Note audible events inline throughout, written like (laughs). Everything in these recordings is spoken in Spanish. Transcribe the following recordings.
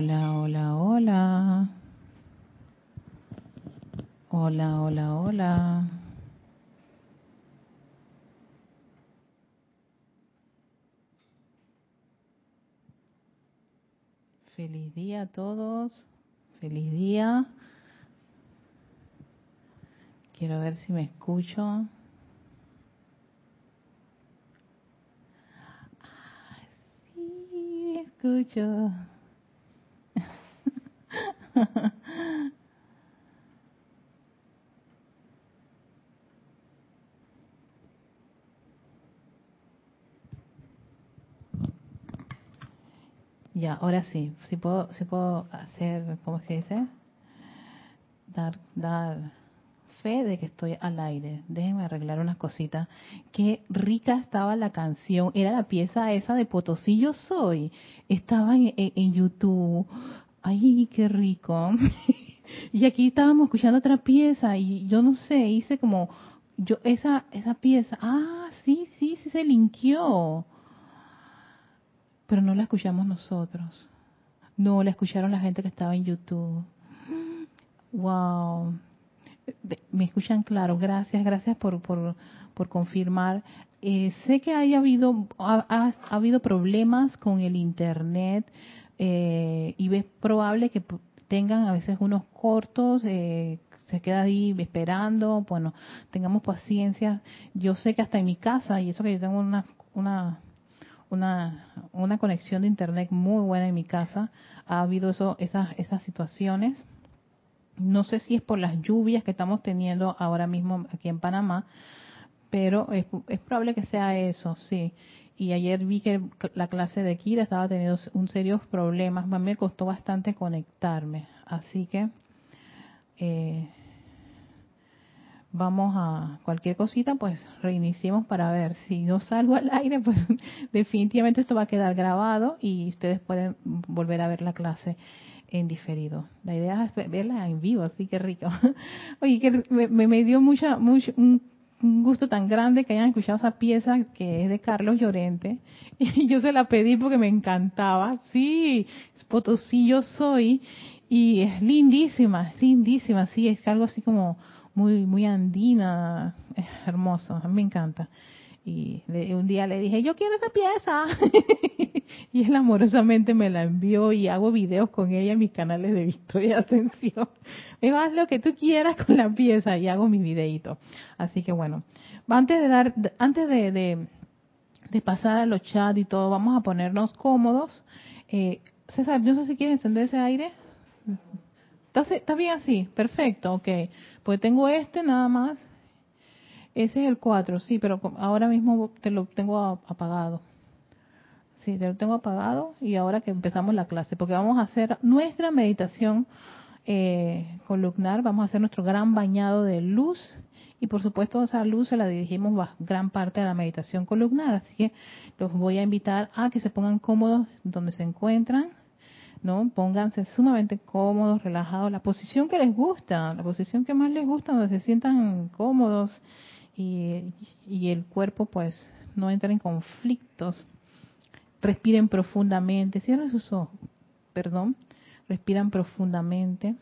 Hola, hola, hola. Hola, hola, hola. Feliz día a todos. Feliz día. Quiero ver si me escucho. Ah, me escucho. Ya, ahora sí, si puedo, si puedo hacer, ¿cómo se dice? Dar, dar fe de que estoy al aire. Déjenme arreglar unas cositas. Qué rica estaba la canción. Era la pieza esa de Potosí Yo Soy. Estaba en YouTube. Ay, qué rico. (laughs) y aquí estábamos escuchando otra pieza y yo no sé, hice como yo esa esa pieza. Ah, sí, sí, sí se linkeó pero no la escuchamos nosotros. No, la escucharon la gente que estaba en YouTube. Wow. Me escuchan claro. Gracias, gracias por, por, por confirmar. Eh, sé que haya habido, ha, ha, habido problemas con el Internet eh, y es probable que tengan a veces unos cortos, eh, se queda ahí esperando. Bueno, tengamos paciencia. Yo sé que hasta en mi casa, y eso que yo tengo una, una una, una conexión de internet muy buena en mi casa. Ha habido eso, esas, esas situaciones. No sé si es por las lluvias que estamos teniendo ahora mismo aquí en Panamá, pero es, es probable que sea eso, sí. Y ayer vi que la clase de Kira estaba teniendo un serios problemas. Me costó bastante conectarme. Así que eh, vamos a cualquier cosita, pues reiniciemos para ver. Si no salgo al aire, (laughs) pues definitivamente esto va a quedar grabado y ustedes pueden volver a ver la clase en diferido. La idea es verla en vivo, así que rico. (laughs) Oye, que me, me dio mucha, mucho, un, gusto tan grande que hayan escuchado esa pieza que es de Carlos Llorente. (laughs) Y yo se la pedí porque me encantaba. Sí, Potosí yo soy. Y es lindísima, es lindísima, sí, es algo así como muy muy andina, es hermoso, me encanta. Y un día le dije, yo quiero esa pieza. (laughs) y él amorosamente me la envió y hago videos con ella en mis canales de Victoria Ascensión. Me haz lo que tú quieras con la pieza y hago mis videitos. Así que bueno, antes de dar, antes de, de, pasar a los chats y todo, vamos a ponernos cómodos. Eh, César, yo no sé si quieres encender ese aire. ¿Está, ¿Está bien así? Perfecto, ok. Pues tengo este nada más. Ese es el 4, sí, pero ahora mismo te lo tengo apagado. Sí, te lo tengo apagado y ahora que empezamos la clase, porque vamos a hacer nuestra meditación eh, columnar, vamos a hacer nuestro gran bañado de luz y por supuesto esa luz se la dirigimos gran parte de la meditación columnar, así que los voy a invitar a que se pongan cómodos donde se encuentran ¿no? Pónganse sumamente cómodos, relajados, la posición que les gusta, la posición que más les gusta, donde se sientan cómodos y, el cuerpo pues no entra en conflictos. Respiren profundamente, cierren sus ojos, perdón, respiran profundamente.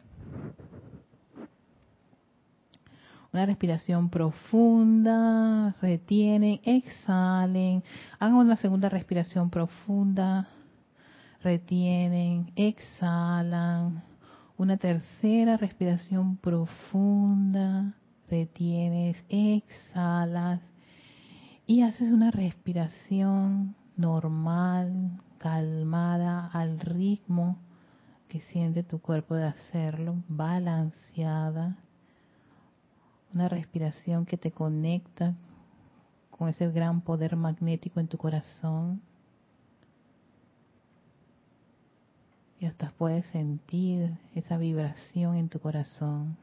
Una respiración profunda, retienen, exhalen, hagan una segunda respiración profunda, retienen, exhalan. Una tercera respiración profunda, retienes, exhalas y haces una respiración normal, calmada, al ritmo que siente tu cuerpo de hacerlo, balanceada. Una respiración que te conecta con ese gran poder magnético en tu corazón y hasta puedes sentir esa vibración en tu corazón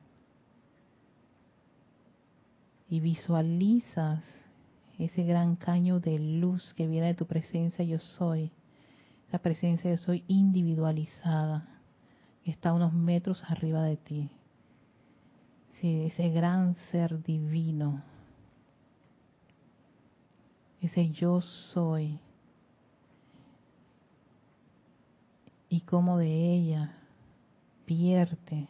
y visualizas ese gran caño de luz que viene de tu presencia yo soy, esa presencia yo soy individualizada, que está unos metros arriba de ti. Sí, ese gran ser divino, ese yo soy. Y cómo de ella vierte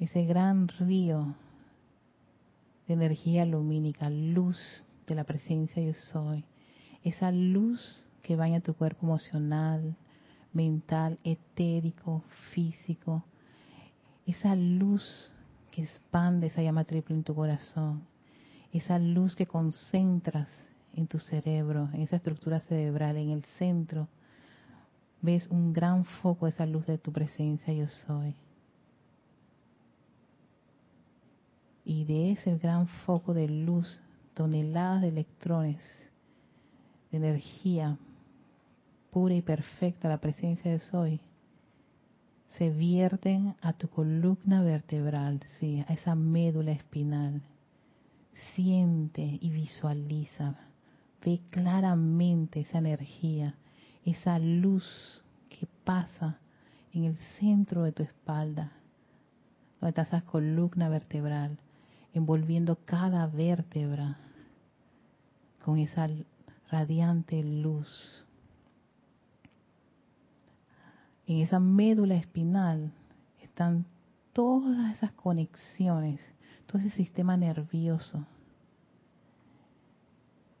ese gran río de energía lumínica, luz de la presencia yo soy, esa luz que baña tu cuerpo emocional, mental, etérico, físico, esa luz que expande esa llama triple en tu corazón, esa luz que concentras en tu cerebro, en esa estructura cerebral, en el centro, ves un gran foco esa luz de tu presencia yo soy. Y de ese gran foco de luz, toneladas de electrones, de energía pura y perfecta, la presencia de soy, se vierten a tu columna vertebral, sí, a esa médula espinal. Siente y visualiza, ve claramente esa energía, esa luz que pasa en el centro de tu espalda, donde está esa columna vertebral, envolviendo cada vértebra con esa radiante luz en esa médula espinal están todas esas conexiones, todo ese sistema nervioso.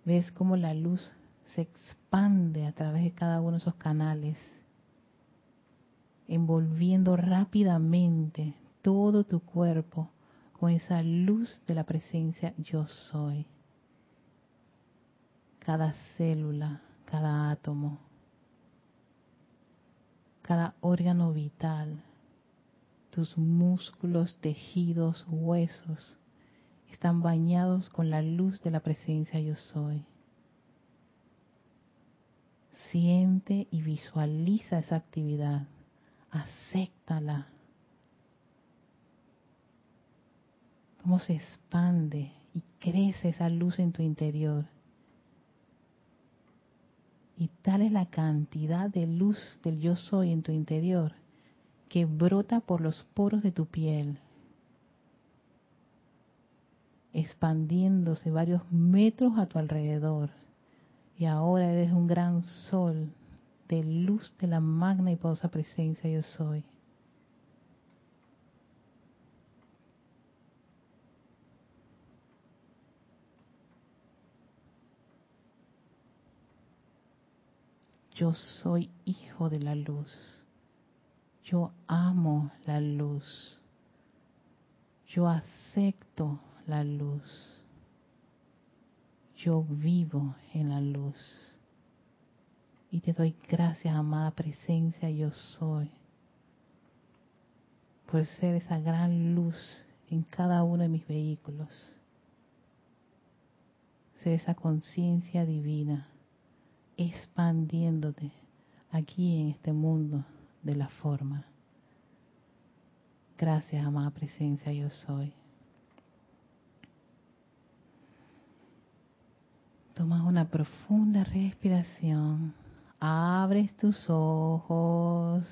Ves cómo la luz se expande a través de cada uno de esos canales, envolviendo rápidamente todo tu cuerpo con esa luz de la presencia yo soy. Cada célula, cada átomo, cada órgano vital, tus músculos, tejidos, huesos, están bañados con la luz de la presencia yo soy. Siente y visualiza esa actividad, acéptala. Cómo se expande y crece esa luz en tu interior y tal es la cantidad de luz del yo soy en tu interior que brota por los poros de tu piel, expandiéndose varios metros a tu alrededor. Y ahora eres un gran sol de luz de la magna y poderosa presencia yo soy. Yo soy hijo de la luz. Yo amo la luz. Yo acepto la luz. Yo vivo en la luz. Y te doy gracias, amada presencia, yo soy, por ser esa gran luz en cada uno de mis vehículos. Ser esa conciencia divina expandiéndote aquí en este mundo de la forma. Gracias, amada presencia, yo soy. Tomas una profunda respiración, abres tus ojos.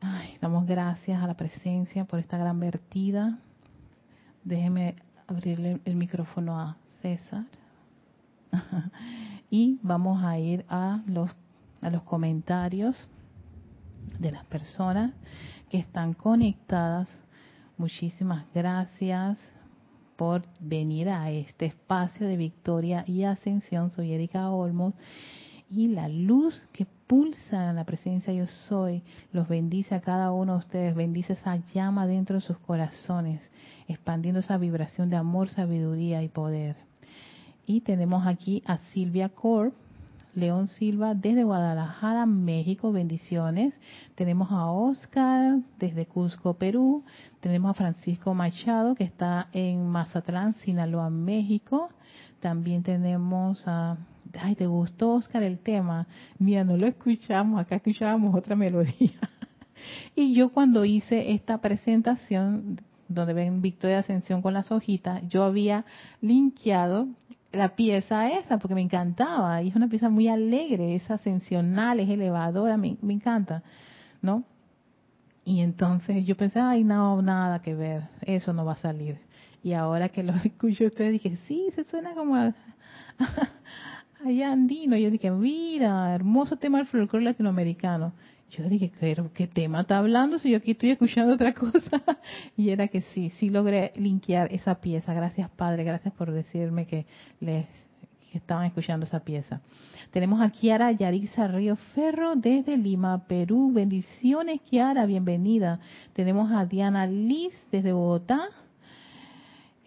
Ay, damos gracias a la presencia por esta gran vertida. Déjeme abrirle el micrófono a César. (laughs) y vamos a ir a los, a los comentarios de las personas que están conectadas. Muchísimas gracias por venir a este espacio de victoria y ascensión. Soy Erika Olmos y la luz que pulsa en la presencia yo soy los bendice a cada uno de ustedes, bendice esa llama dentro de sus corazones, expandiendo esa vibración de amor, sabiduría y poder. Y tenemos aquí a Silvia Corp, León Silva desde Guadalajara, México, bendiciones. Tenemos a Oscar desde Cusco, Perú. Tenemos a Francisco Machado que está en Mazatlán, Sinaloa, México. También tenemos a... Ay, ¿te gustó, Oscar, el tema? Mira, no lo escuchamos, acá escuchábamos otra melodía. (laughs) y yo cuando hice esta presentación, donde ven Victoria Ascensión con las hojitas, yo había linkeado la pieza esa porque me encantaba y es una pieza muy alegre, es ascensional, es elevadora, me, me encanta, ¿no? Y entonces yo pensé, ay, no, nada que ver, eso no va a salir. Y ahora que lo (laughs) escucho ustedes dije, sí, se suena como a, (laughs) andino. Yo dije, mira, hermoso tema del folclore latinoamericano. Yo dije, ¿qué, ¿qué tema está hablando si yo aquí estoy escuchando otra cosa? (laughs) y era que sí, sí logré linkear esa pieza. Gracias, Padre, gracias por decirme que les estaban escuchando esa pieza. Tenemos a Kiara Yarixa Río Ferro desde Lima, Perú. Bendiciones, Kiara, bienvenida. Tenemos a Diana Liz desde Bogotá.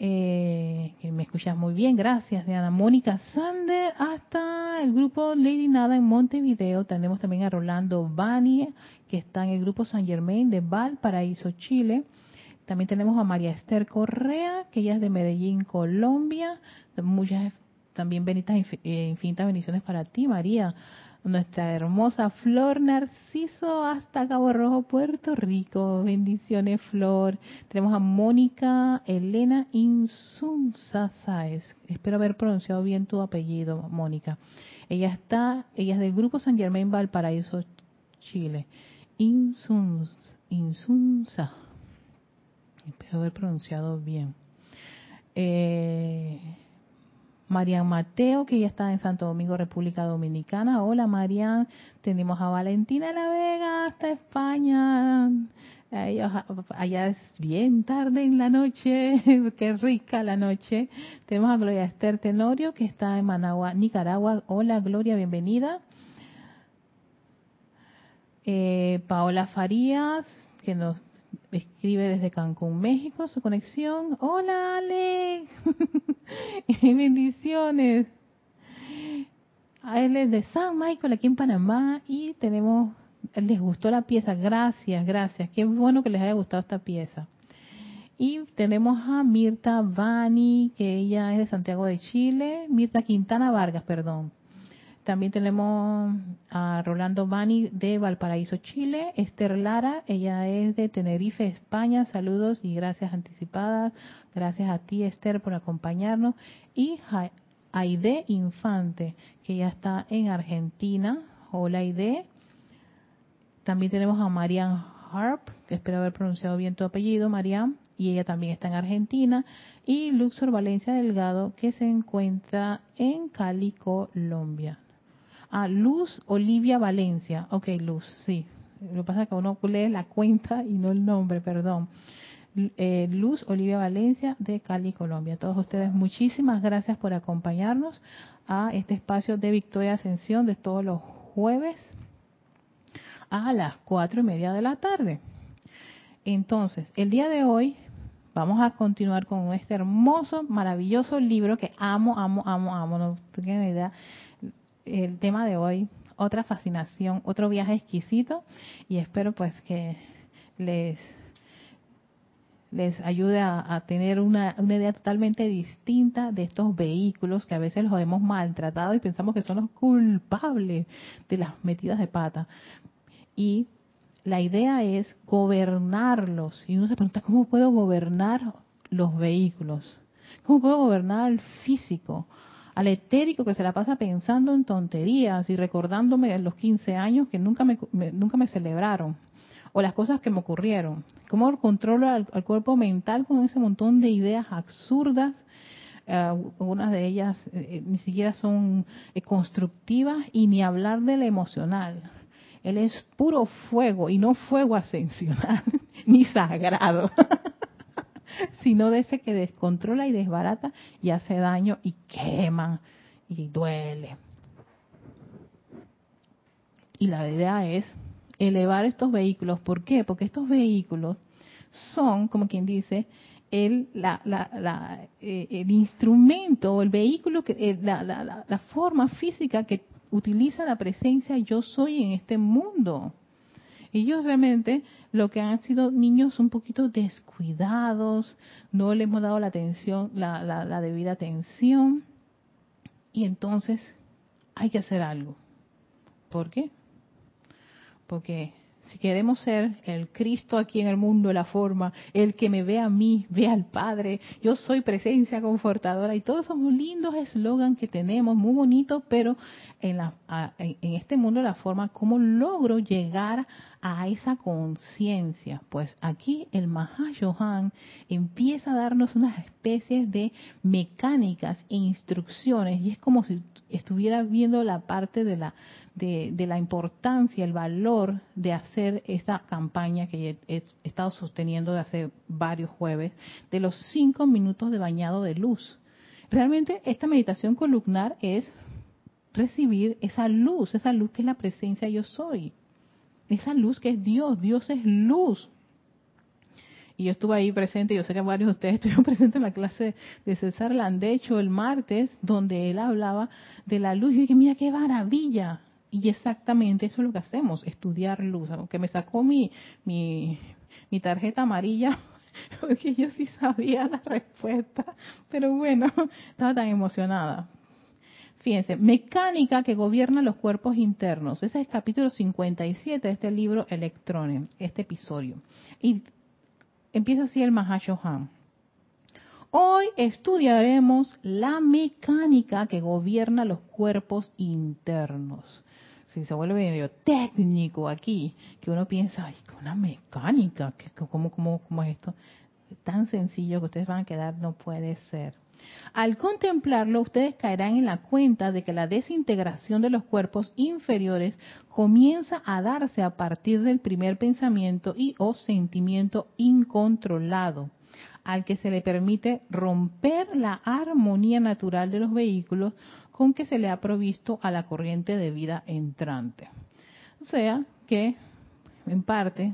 Eh, que me escuchas muy bien, gracias Diana. Mónica Sander hasta el grupo Lady Nada en Montevideo. Tenemos también a Rolando Bani, que está en el grupo San Germain de Valparaíso, Chile. También tenemos a María Esther Correa, que ella es de Medellín, Colombia. Muchas también benditas, eh, infinitas bendiciones para ti, María nuestra hermosa Flor Narciso hasta Cabo Rojo, Puerto Rico. Bendiciones, Flor. Tenemos a Mónica Elena Insunza Sáez. Espero haber pronunciado bien tu apellido, Mónica. Ella está, ella es del grupo San Germán Valparaíso, Chile. Insunza. Insunza. Espero haber pronunciado bien. Eh, Marian Mateo, que ya está en Santo Domingo, República Dominicana. Hola Marian, tenemos a Valentina La Vega hasta España. Allá es bien tarde en la noche, (laughs) qué rica la noche. Tenemos a Gloria Esther Tenorio, que está en Managua, Nicaragua. Hola Gloria, bienvenida. Eh, Paola Farías, que nos escribe desde Cancún, México, su conexión. Hola, Ale. (laughs) Bendiciones. Él es de San Michael, aquí en Panamá, y tenemos, les gustó la pieza. Gracias, gracias. Qué bueno que les haya gustado esta pieza. Y tenemos a Mirta Vani, que ella es de Santiago de Chile. Mirta Quintana Vargas, perdón. También tenemos a Rolando Bani de Valparaíso, Chile. Esther Lara, ella es de Tenerife, España. Saludos y gracias anticipadas. Gracias a ti, Esther, por acompañarnos. Y Aide Infante, que ya está en Argentina. Hola, Aide. También tenemos a Marian Harp, que espero haber pronunciado bien tu apellido, Marian, y ella también está en Argentina. Y Luxor Valencia Delgado, que se encuentra en Cali, Colombia a Luz Olivia Valencia. Ok, Luz, sí. Lo que pasa es que uno lee la cuenta y no el nombre, perdón. Eh, Luz Olivia Valencia de Cali, Colombia. todos ustedes, muchísimas gracias por acompañarnos a este espacio de Victoria Ascensión de todos los jueves a las cuatro y media de la tarde. Entonces, el día de hoy vamos a continuar con este hermoso, maravilloso libro que amo, amo, amo, amo. No tienen idea el tema de hoy, otra fascinación, otro viaje exquisito y espero pues que les les ayude a, tener una, una, idea totalmente distinta de estos vehículos que a veces los hemos maltratado y pensamos que son los culpables de las metidas de pata. Y la idea es gobernarlos. Y uno se pregunta, ¿cómo puedo gobernar los vehículos? ¿Cómo puedo gobernar el físico? Al etérico que se la pasa pensando en tonterías y recordándome los 15 años que nunca me, nunca me celebraron o las cosas que me ocurrieron. ¿Cómo controlo al, cuerpo mental con ese montón de ideas absurdas? Uh, algunas de ellas eh, ni siquiera son eh, constructivas y ni hablar del emocional. Él es puro fuego y no fuego ascensional (laughs) ni sagrado. (laughs) (laughs) sino de ese que descontrola y desbarata y hace daño y quema y duele. Y la idea es elevar estos vehículos. ¿Por qué? Porque estos vehículos son, como quien dice, el, la, la, eh, el instrumento, el vehículo, que, eh, la, la forma física que utiliza la presencia yo soy en este mundo. Ellos realmente lo que han sido niños un poquito descuidados, no le hemos dado la atención, la, la, debida atención, y entonces hay que hacer algo. ¿Por qué? Porque si queremos ser el Cristo aquí en el mundo, la forma, el que me ve a mí, ve al Padre, yo soy presencia confortadora y todos esos lindos eslogan que tenemos, muy bonitos, pero en, la, en este mundo la forma, ¿cómo logro llegar a esa conciencia? Pues aquí el Mahashohan empieza a darnos unas especies de mecánicas e instrucciones y es como si estuviera viendo la parte de la de, la importancia, el valor de hacer esta campaña que he, estado sosteniendo de hace varios jueves, de los cinco minutos de bañado de luz. Realmente esta meditación columnar es recibir esa luz, esa luz que es la presencia yo soy, esa luz que es Dios, Dios es luz. Y yo estuve ahí presente, yo sé que varios de ustedes (laughs) estuvieron presentes en la clase de César Landecho el martes, donde él hablaba de la luz. Yo dije, mira qué maravilla, y exactamente eso es lo que hacemos, estudiar luz. Aunque me sacó mi, mi, tarjeta amarilla, (laughs) porque yo sí sabía la respuesta, pero bueno, (laughs) estaba tan emocionada. Fíjense, mecánica que gobierna los cuerpos internos. Ese es el capítulo 57 de este libro Electrones, este episodio. Y empieza así el Mahashohan. Hoy estudiaremos la mecánica que gobierna los cuerpos internos si se vuelve técnico aquí, que uno piensa, ay, una mecánica, ¿cómo, cómo, cómo es esto? Tan sencillo que ustedes van a quedar, no puede ser. Al contemplarlo, ustedes caerán en la cuenta de que la desintegración de los cuerpos inferiores comienza a darse a partir del primer pensamiento y o sentimiento incontrolado, al que se le permite romper la armonía natural de los vehículos con que se le ha provisto a la corriente de vida entrante. O sea que, en parte,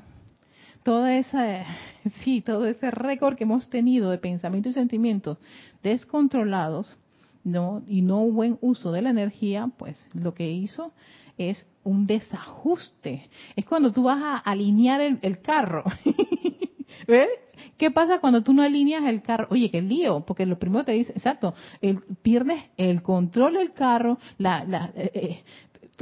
toda esa, (laughs) sí, todo ese récord que hemos tenido de pensamientos y sentimientos descontrolados, no y no buen uso de la energía, pues lo que hizo es un desajuste. Es cuando tú vas a alinear el, el carro. (laughs) ¿Ves? ¿Qué pasa cuando tú no alineas el carro? Oye, qué lío, porque lo primero te dice, exacto, el, pierdes el control del carro, la, la, eh, eh,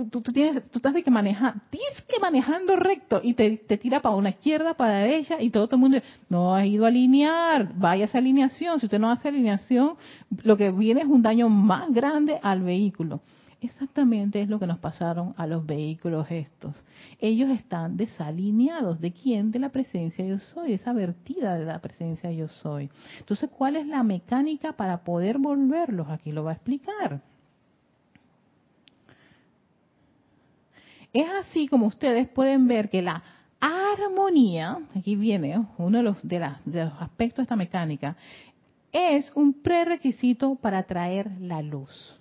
tú, tú, tienes, tú estás de que manejar, tienes que manejando recto y te, te tira para una izquierda, para la derecha y todo, el mundo, no ha ido a alinear, vaya esa alineación. Si usted no hace alineación, lo que viene es un daño más grande al vehículo. Exactamente es lo que nos pasaron a los vehículos estos. Ellos están desalineados. ¿De quién? De la presencia yo soy, esa vertida de la presencia yo soy. Entonces, ¿cuál es la mecánica para poder volverlos? Aquí lo va a explicar. Es así como ustedes pueden ver que la armonía, aquí viene uno de los, de, aspectos de esta mecánica, es un prerequisito para traer la luz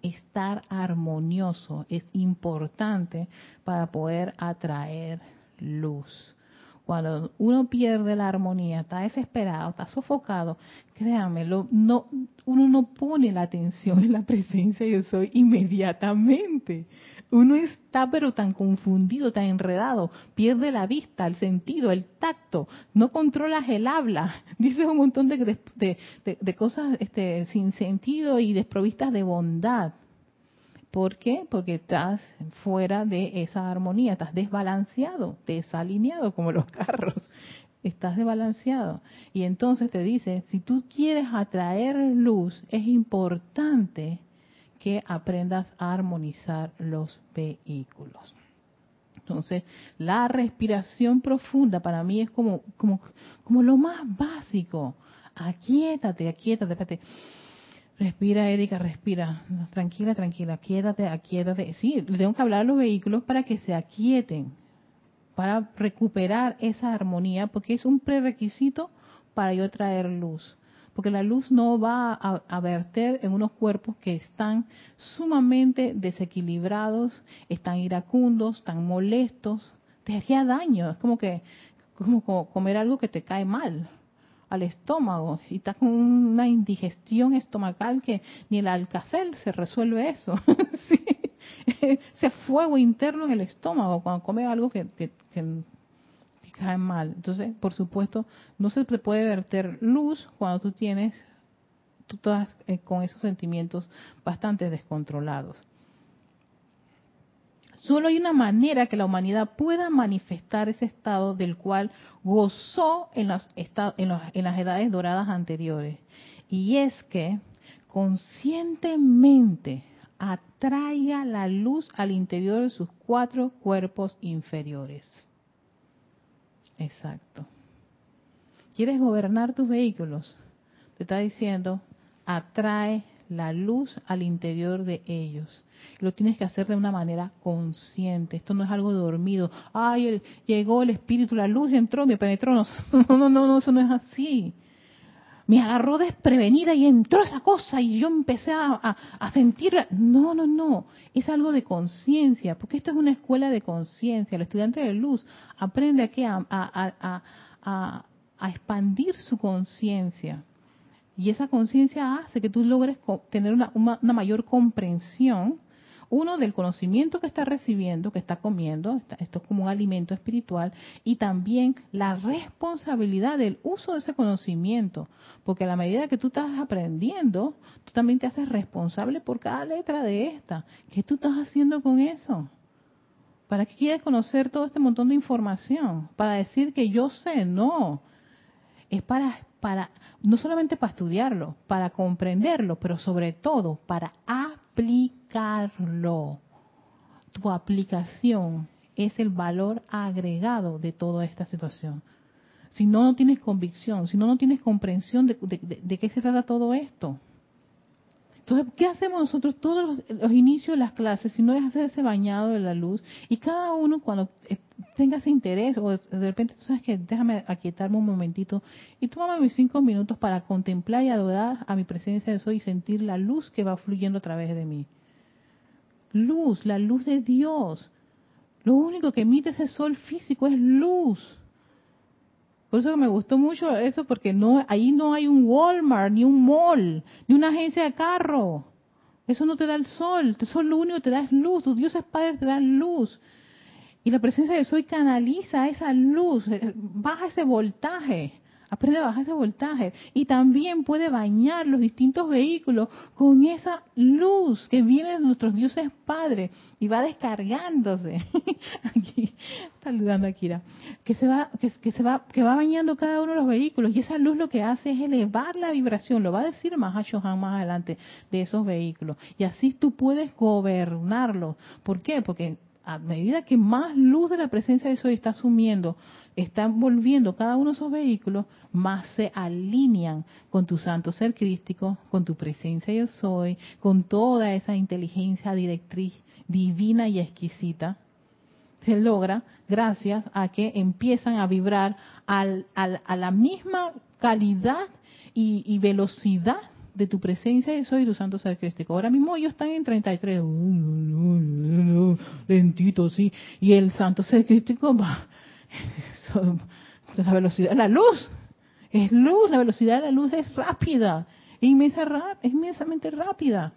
estar armonioso es importante para poder atraer luz. Cuando uno pierde la armonía, está desesperado, está sofocado, créanme, no, uno no pone la atención en la presencia yo soy inmediatamente. Uno está pero tan confundido, tan enredado, pierde la vista, el sentido, el tacto, no controlas el habla, (laughs) dices un montón de, de, cosas este, sin sentido y desprovistas de bondad. ¿Por qué? Porque estás fuera de esa armonía, estás desbalanceado, desalineado como los carros, estás desbalanceado. Y entonces te dice, si tú quieres atraer luz, es importante que aprendas a armonizar los vehículos. Entonces, la respiración profunda para mí es como, como, como lo más básico. Aquíétate, aquíétate, espérate Respira, Erika, respira. Tranquila, tranquila. Aquíétate, aquíétate. Sí, tengo que hablar a los vehículos para que se aquieten, para recuperar esa armonía, porque es un prerequisito para yo traer luz. Porque la luz no va a, verter en unos cuerpos que están sumamente desequilibrados, están iracundos, están molestos. Te haría daño. Es como que como comer algo que te cae mal al estómago y está con una indigestión estomacal que ni el alcacel se resuelve eso. (laughs) (laughs) Ese fuego interno en el estómago cuando come algo que, cae mal. Entonces, por supuesto, no se te puede verter luz cuando tú tienes, tú estás eh, con esos sentimientos bastante descontrolados. Solo hay una manera que la humanidad pueda manifestar ese estado del cual gozó en las, en, las edades doradas anteriores. Y es que conscientemente atraiga la luz al interior de sus cuatro cuerpos inferiores. Exacto. ¿Quieres gobernar tus vehículos? Te está diciendo, atrae la luz al interior de ellos. Lo tienes que hacer de una manera consciente. Esto no es algo dormido. Ay, llegó el espíritu, la luz entró, me penetró. No, (laughs) no, no, no, eso no es así. Me agarró desprevenida y entró esa cosa y yo empecé a, a, sentir. No, no, no. Es algo de conciencia, porque esta es una escuela de conciencia. El estudiante de luz aprende a, a, a expandir su conciencia y esa conciencia hace que tú logres tener una, mayor comprensión, uno, del conocimiento que está recibiendo, que está comiendo, esto es como un alimento espiritual, y también la responsabilidad del uso de ese conocimiento, porque a la medida que tú estás aprendiendo, tú también te haces responsable por cada letra de esta. ¿Qué tú estás haciendo con eso? ¿Para qué quieres conocer todo este montón de información? ¿Para decir que yo sé? No. Es para, para no solamente para estudiarlo, para comprenderlo, pero sobre todo para aplicarlo. Tu aplicación es el valor agregado de toda esta situación. Si no, no tienes convicción, si no, no tienes comprensión de, de qué se trata todo esto. Entonces, ¿qué hacemos nosotros todos los, inicios de las clases si no es hacer ese bañado de la luz? Y cada uno cuando eh, tenga ese interés o de repente sabes que déjame aquietarme un momentito y tómame mis cinco minutos para contemplar y adorar a mi presencia de soy y sentir la luz que va fluyendo a través de mí. Luz, la luz de Dios. Lo único que emite ese sol físico es luz. Por eso me gustó mucho eso, porque no ahí no hay un Walmart, ni un mall, ni una agencia de carro. Eso no te da el sol. El sol lo único que te da es luz. Tus dioses padres te dan luz. Y la presencia de Soy canaliza esa luz, eh, baja ese voltaje. Aprende a bajar ese voltaje. Y también puede bañar los distintos vehículos con esa luz que viene de nuestros dioses padres y va descargándose. (laughs) Aquí, saludando a Kira. Que se va, que, se va, que va bañando cada uno de los vehículos. Y esa luz lo que hace es elevar la vibración. Lo va a decir más más adelante de esos vehículos. Y así tú puedes gobernarlos. ¿Por qué? Porque a medida que más luz de la presencia de Soy está asumiendo, está volviendo cada uno de esos vehículos, más se alinean con tu santo ser crístico, con tu presencia yo soy, con toda esa inteligencia directriz divina y exquisita. Se logra gracias a que empiezan a vibrar al, a la misma calidad y, y velocidad de tu presencia y soy tu santo ser crístico. Ahora mismo ellos están en 33, lentito, sí, y el santo ser crístico va, (laughs) la velocidad de la luz, es luz, la velocidad de la luz es rápida, inmensa, inmensamente rápida.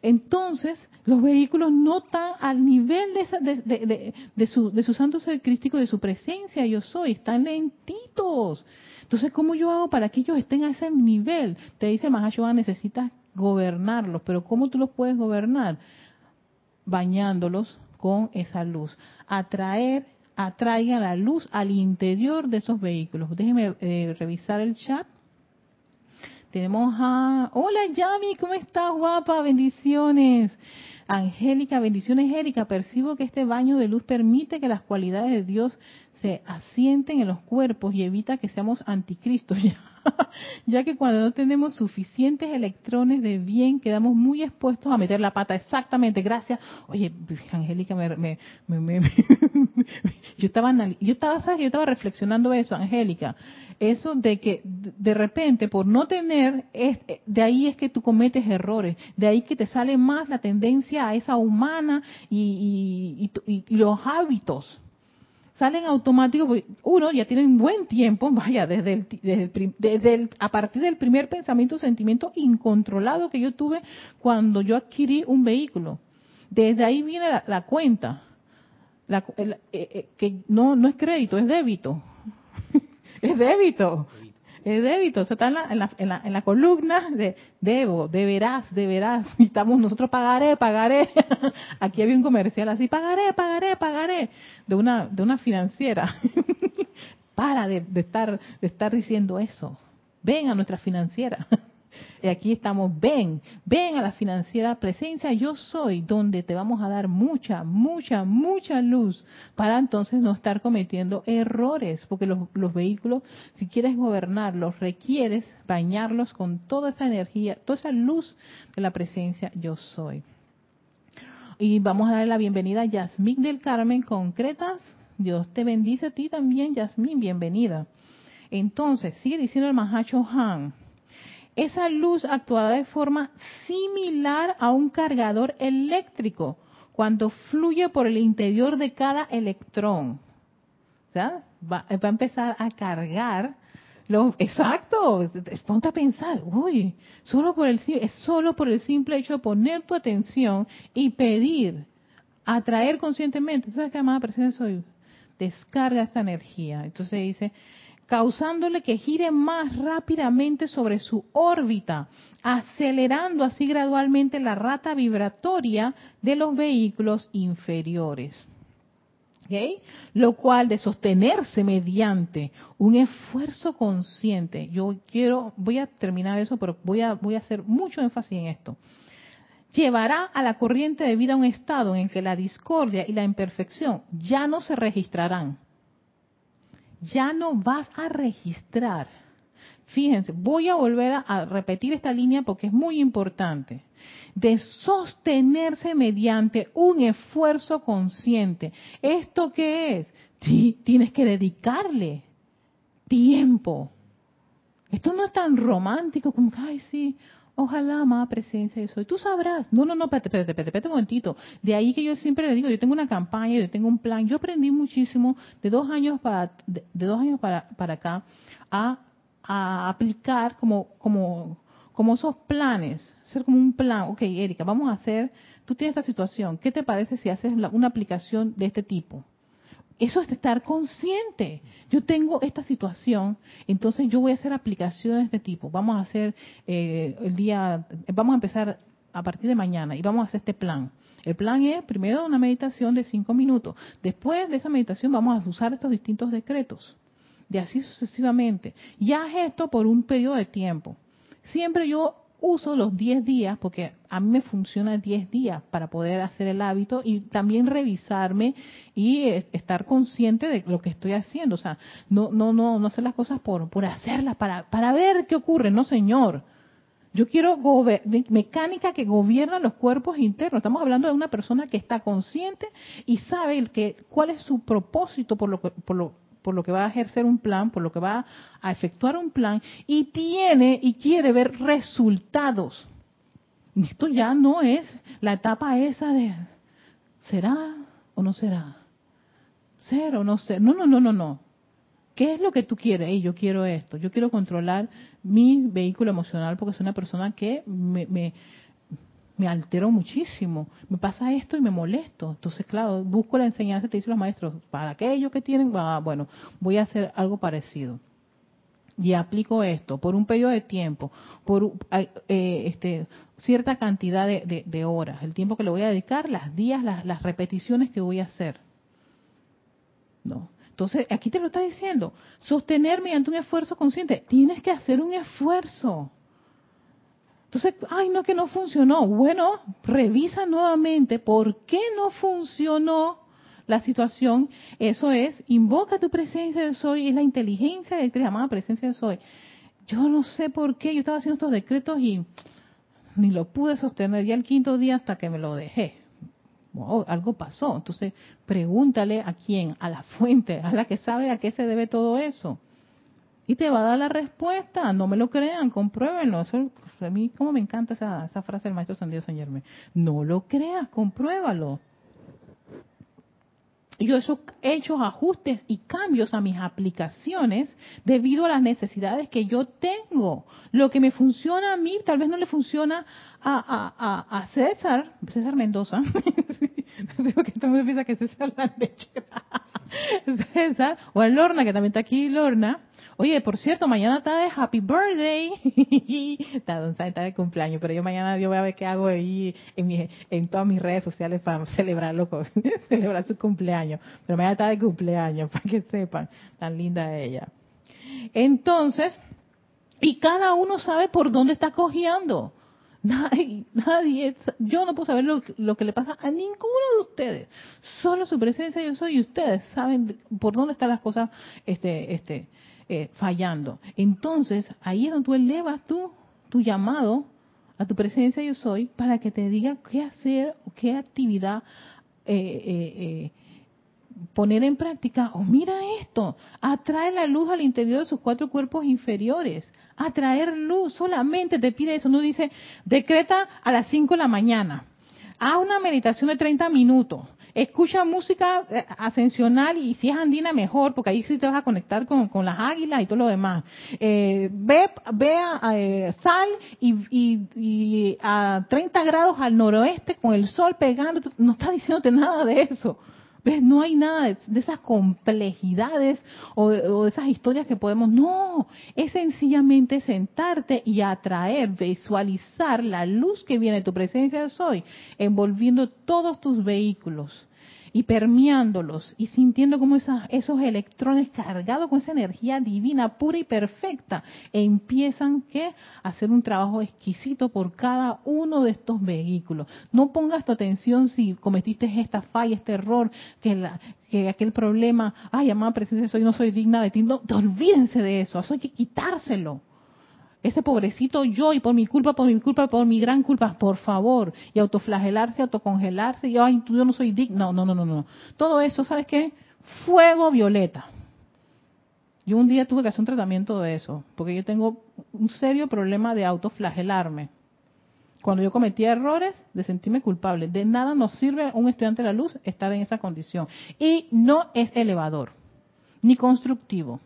Entonces, los vehículos no están al nivel de, de, su, de su santo ser crístico, de su presencia, yo soy, están lentitos. Entonces, ¿cómo yo hago para que ellos estén a ese nivel? Te dice Mahashoah, necesitas gobernarlos, pero ¿cómo tú los puedes gobernar? Bañándolos con esa luz. Atraer, atraigan la luz al interior de esos vehículos. Déjenme eh, revisar el chat. Tenemos a... Hola Yami, ¿cómo estás guapa? Bendiciones. Angélica, bendiciones Erika. Percibo que este baño de luz permite que las cualidades de Dios se asienten en los cuerpos y evita que seamos anticristos, (laughs) ya, que cuando no tenemos suficientes electrones de bien quedamos muy expuestos a meter la pata. Exactamente, gracias. Oye, Angélica, me, yo estaba, yo estaba, ¿sabes? Yo estaba reflexionando eso, Angélica, eso de que de repente por no tener, es, de ahí es que tú cometes errores, de ahí que te sale más la tendencia a esa humana y, y los hábitos salen automáticos, uno ya tienen buen tiempo, (laughs) vaya, desde, el, desde, el, a partir del primer pensamiento, sentimiento incontrolado que yo tuve cuando yo adquirí un vehículo. Desde ahí viene la, cuenta, la, eh, eh, que no, no es crédito, es débito. (laughs) es débito. Es débito, o está en la, en la, en la, en la columna de debo, deberás, deberás. (laughs) Estamos nosotros pagaré, pagaré. (laughs) Aquí había un comercial así, pagaré, pagaré, pagaré. De una, de una financiera. Para de estar, de estar diciendo eso. Ven a nuestra financiera. Y aquí estamos, ven, ven a la financiera presencia yo soy, donde te vamos a dar mucha, mucha, mucha luz para entonces no estar cometiendo errores, porque los, los vehículos, si quieres gobernarlos, requieres bañarlos con toda esa energía, toda esa luz de la presencia yo soy. Y vamos a darle la bienvenida a Yasmín del Carmen Concretas. Dios te bendice a ti también, Yasmín, bienvenida. Entonces, sigue diciendo el Mahacho Han esa luz actuará de forma similar a un cargador eléctrico cuando fluye por el interior de cada electrón. Va, va, a empezar a cargar. Lo, exacto, ponte a pensar, uy, solo por el, es solo por el simple hecho de poner tu atención y pedir, atraer conscientemente. ¿Sabes qué llamada presencia soy? Descarga esta energía. Entonces dice, causándole que gire más rápidamente sobre su órbita, acelerando así gradualmente la rata vibratoria de los vehículos inferiores. ¿Okay? Lo cual de sostenerse mediante un esfuerzo consciente, yo quiero, voy a terminar eso, pero voy a, voy a hacer mucho énfasis en esto, llevará a la corriente de vida a un estado en el que la discordia y la imperfección ya no se registrarán, ya no vas a registrar. Fíjense, voy a volver a, repetir esta línea porque es muy importante. De sostenerse mediante un esfuerzo consciente. ¿Esto qué es? Sí, tienes que dedicarle tiempo. Esto no es tan romántico como, ay, sí, Ojalá, más presencia de soy. Tú sabrás. No, no, no, espérate, espérate, espérate, un momentito. De ahí que yo siempre le digo, yo tengo una campaña, yo tengo un plan. Yo aprendí muchísimo de dos años para, de, dos años para, para acá a, a aplicar como, como, como esos planes. Ser como un plan. Ok, Erika, vamos a hacer, tú tienes esta situación. ¿Qué te parece si haces una aplicación de este tipo? Eso es estar consciente. Yo tengo esta situación, entonces yo voy a hacer aplicaciones de tipo. Vamos a hacer eh, el día, vamos a empezar a partir de mañana y vamos a hacer este plan. El plan es primero una meditación de cinco minutos. Después de esa meditación vamos a usar estos distintos decretos. De así sucesivamente. Y haz esto por un periodo de tiempo. Siempre yo uso los 10 días porque a mí me funciona 10 días para poder hacer el hábito y también revisarme y eh, estar consciente de lo que estoy haciendo. O sea, no no no no hacer las cosas por por hacerlas para para ver qué ocurre, no señor. Yo quiero mecánica que gobierna los cuerpos internos. Estamos hablando de una persona que está consciente y sabe que cuál es su propósito por lo por lo por lo que va a ejercer un plan, por lo que va a efectuar un plan, y tiene y quiere ver resultados. Esto ya no es la etapa esa de ¿será o no será? ¿Ser o no ser? No, no, no, no, no. ¿Qué es lo que tú quieres? yo quiero esto. Yo quiero controlar mi vehículo emocional porque soy una persona que me, me, me altero muchísimo. Me pasa esto y me molesto. Entonces, claro, busco la enseñanza, te dicen los maestros, para aquellos que tienen, ah, bueno, voy a hacer algo parecido. Y aplico esto por un periodo de tiempo, por eh, este, cierta cantidad de, horas, el tiempo que le voy a dedicar, las días, las, las repeticiones que voy a hacer. No. Entonces, aquí te lo está diciendo, sostener mediante un esfuerzo consciente. Tienes que hacer un esfuerzo. Entonces, ay, no, que no funcionó. Bueno, revisa nuevamente por qué no funcionó la situación. Eso es, invoca tu presencia de soy, es la inteligencia de la llamada presencia de soy. Yo no sé por qué, yo estaba haciendo estos decretos y ni lo pude sostener ya el quinto día hasta que me lo dejé. algo pasó. Entonces, pregúntale a quién, a la fuente, a la que sabe a qué se debe todo eso. Y te va a dar la respuesta. No me lo crean, compruébenlo. Eso a mí, como me encanta esa, frase del maestro San Dios Señorme. No lo creas, compruébalo. Yo he hecho ajustes y cambios a mis aplicaciones debido a las necesidades que yo tengo. Lo que me funciona a mí tal vez no le funciona a, César, César Mendoza. (laughs) Digo que también piensa que César la. (laughs) César, o a Lorna, que también está aquí Lorna, Oye, por cierto, mañana está de Happy Birthday. (laughs) está, está de cumpleaños, pero yo mañana yo voy a ver qué hago ahí en, en todas mis redes sociales para (laughs) celebrarlo, con, (laughs) celebrar su cumpleaños. Pero mañana está de cumpleaños, para que sepan, tan linda ella. Entonces, y cada uno sabe por dónde está cojeando. Nadie, nadie, yo no puedo saber lo, que le pasa a ninguno de ustedes. Solo su presencia yo soy y ustedes saben por dónde están las cosas este, este, eh, fallando. Entonces, ahí es donde tú elevas tu, tu llamado a tu presencia yo soy para que te diga qué hacer qué actividad eh, eh, poner en práctica. O oh, mira esto, atrae la luz al interior de sus cuatro cuerpos inferiores. Atraer luz, solamente te pide eso. No dice, decreta a las 5 de la mañana. Haz una meditación de 30 minutos escucha música eh, ascensional y si es andina mejor, porque ahí sí te vas a conectar con, con las águilas y todo lo demás. Eh, ve, ve eh, sal y, y, y, a 30 grados al noroeste con el sol pegando, no está diciéndote nada de eso. No hay nada de, esas complejidades o de, esas historias que podemos. No, es sencillamente sentarte y atraer, visualizar la luz que viene de tu presencia de hoy, envolviendo todos tus vehículos y permeándolos y sintiendo como esos electrones cargados con esa energía divina, pura y perfecta, e empiezan ¿qué? a hacer un trabajo exquisito por cada uno de estos vehículos. No pongas tu atención si cometiste esta falla, este error, que, la, que aquel problema, ay, amada presencia, soy no soy digna de ti. No, olvídense de eso, eso hay que quitárselo ese pobrecito yo y por mi culpa, por mi culpa, por mi gran culpa, por favor, y autoflagelarse, autocongelarse, y ay, yo no soy digno, no, no, no, no. Todo eso, ¿sabes qué? Fuego violeta. Yo un día tuve que hacer un tratamiento de eso, porque yo tengo un serio problema de autoflagelarme. Cuando yo cometía errores, de sentirme culpable. De nada nos sirve a un estudiante de la luz estar en esa condición. Y no es elevador, ni constructivo.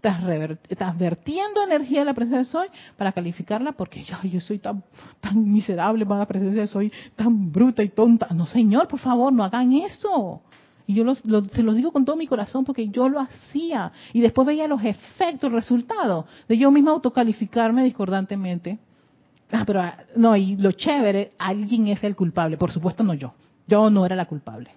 Estás, vertiendo energía de la presencia de soy para calificarla porque yo, yo soy tan, miserable para la presencia de soy, tan bruta y tonta. No, señor, por favor, no hagan eso. Y yo se los digo con todo mi corazón porque yo lo hacía. Y después veía los efectos, resultados de yo misma autocalificarme discordantemente. Ah, pero ah, no, y lo chévere, alguien es el culpable. Por supuesto, no yo. Yo no era la culpable.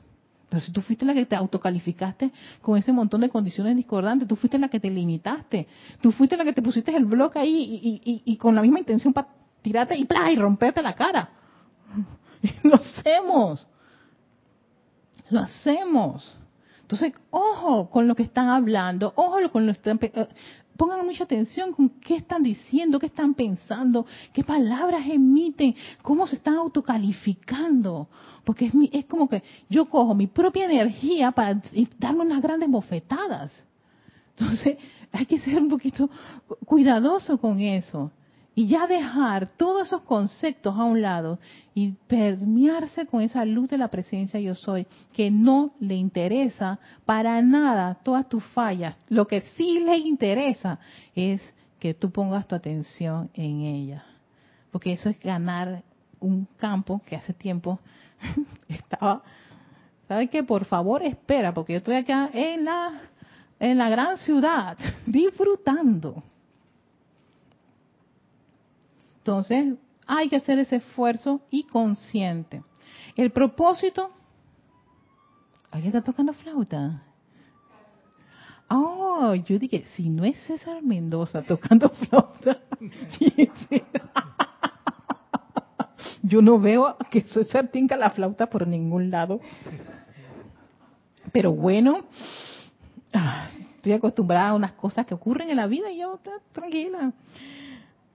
Pero si tú fuiste la que te autocalificaste con ese montón de condiciones discordantes, tú fuiste la que te limitaste, tú fuiste la que te pusiste el bloque ahí y, con la misma intención para tirarte y, y romperte la cara. (laughs) lo hacemos. Lo hacemos. Entonces, ojo con lo que están hablando, ojo con lo que están pongan mucha atención con qué están diciendo, qué están pensando, qué palabras emiten, cómo se están autocalificando. Porque es, es como que yo cojo mi propia energía para darme unas grandes bofetadas. Entonces, hay que ser un poquito cuidadoso con eso y ya dejar todos esos conceptos a un lado y permearse con esa luz de la presencia yo soy, que no le interesa para nada todas tus fallas. Lo que sí le interesa es que tú pongas tu atención en ella. Porque eso es ganar un campo que hace tiempo (laughs) estaba... ¿Sabes qué? Por favor, espera, porque yo estoy acá en la, en la gran ciudad, (laughs) disfrutando entonces, hay que hacer ese esfuerzo y consciente. El propósito... ¿Alguien está tocando flauta? Oh, yo dije, si no es César Mendoza tocando (laughs) flauta, yo no veo que César tenga la flauta por ningún lado. Pero bueno, ah, estoy acostumbrada a unas cosas que ocurren en la vida y yo tranquila.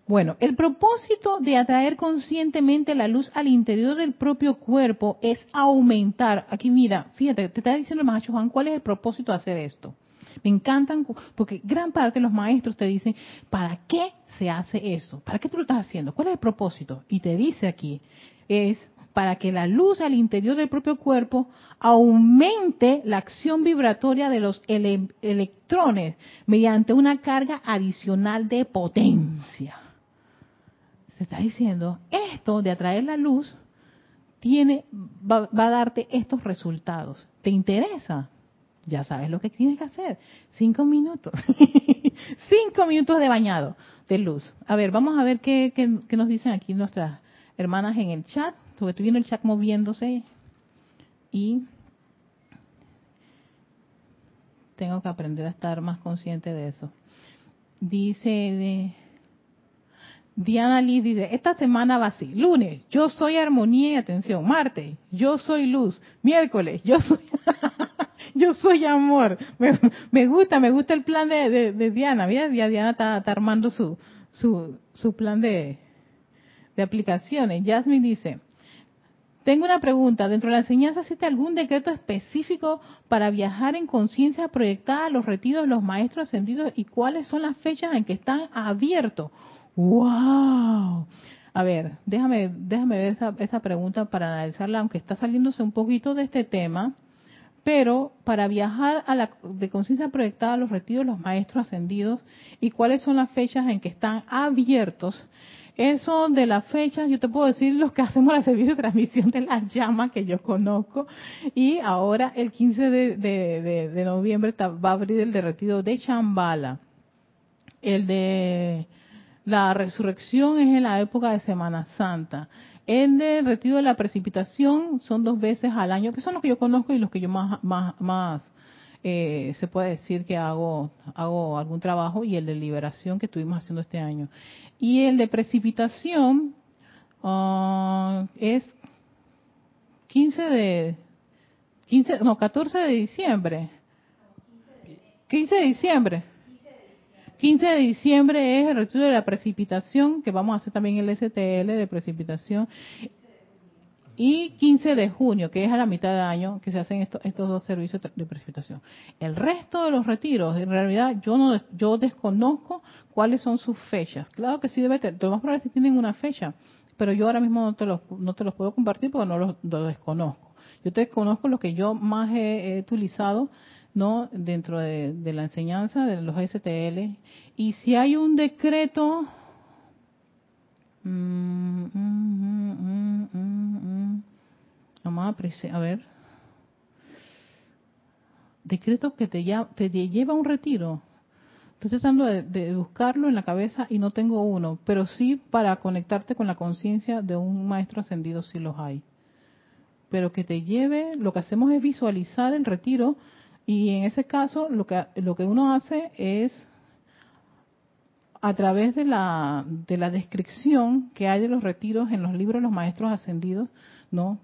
Bueno, el propósito de atraer conscientemente la luz al interior del propio cuerpo es aumentar. Aquí mira, fíjate, te está diciendo el maestro Juan, ¿cuál es el propósito de hacer esto? Me encantan, porque gran parte de los maestros te dicen, ¿para qué se hace eso? ¿Para qué tú lo estás haciendo? ¿Cuál es el propósito? Y te dice aquí, es para que la luz al interior del propio cuerpo aumente la acción vibratoria de los electrones mediante una carga adicional de potencia se está diciendo, esto de atraer la luz tiene, va, a darte estos resultados. ¿Te interesa? ya sabes lo que tienes que hacer. Cinco minutos. (laughs) Cinco minutos de bañado de luz. A ver, vamos a ver qué, qué, nos dicen aquí nuestras hermanas en el chat. Estoy viendo el chat moviéndose y tengo que aprender a estar más consciente de eso. Dice de, Diana Liz dice, esta semana va así. Lunes, yo soy armonía y atención. Martes, yo soy luz. Miércoles, yo soy, (laughs) yo soy amor. Me, gusta, me gusta el plan de, Diana. Mira, Diana está, armando su, su, su plan de, de aplicaciones. Jasmine dice, tengo una pregunta. ¿Dentro de la enseñanza existe algún decreto específico para viajar en conciencia proyectada a los retiros de los maestros ascendidos y cuáles son las fechas en que están abiertos? ¡Wow! A ver, déjame, déjame ver esa, esa pregunta para analizarla, aunque está saliéndose un poquito de este tema. Pero para viajar a la, de conciencia proyectada a los retiros de los maestros ascendidos y cuáles son las fechas en que están abiertos, eso de las fechas, yo te puedo decir los que (laughs) hacemos el servicio de transmisión de las llamas que yo conozco. Y ahora el 15 de, noviembre va a abrir el derretido de Chambala. El de la resurrección es en la época de Semana Santa. El de retiro de la precipitación son dos veces al año, que son los que yo conozco y los que yo más, más, más eh, se puede decir que hago, hago algún trabajo y el de liberación que estuvimos haciendo este año. Y el de precipitación ah, es 15 de 15 no 14 de diciembre 15 de diciembre 15 de diciembre es el retiro de la precipitación que vamos a hacer también el STL de precipitación y 15 de junio, que es a la mitad de año, que se hacen estos, estos dos servicios de precipitación. El resto de los retiros, en realidad, yo no yo desconozco cuáles son sus fechas. Claro que sí debe tener, lo más probable es que tienen una fecha, pero yo ahora mismo no te los, no te los puedo compartir porque no los, desconozco. Yo te desconozco lo que yo más he, utilizado no dentro de, la enseñanza de los STL. Y si hay un decreto Mm, mm, mm, Vamos a, ver. Decreto que te, te lleva a un retiro. Estoy tratando de, buscarlo en la cabeza y no tengo uno, pero sí para conectarte con la conciencia de un maestro ascendido si los hay. Pero que te lleve, lo que hacemos es visualizar el retiro y en ese caso lo que, lo que uno hace es a través de la, de la descripción que hay de los retiros en los libros de los maestros ascendidos, ¿no?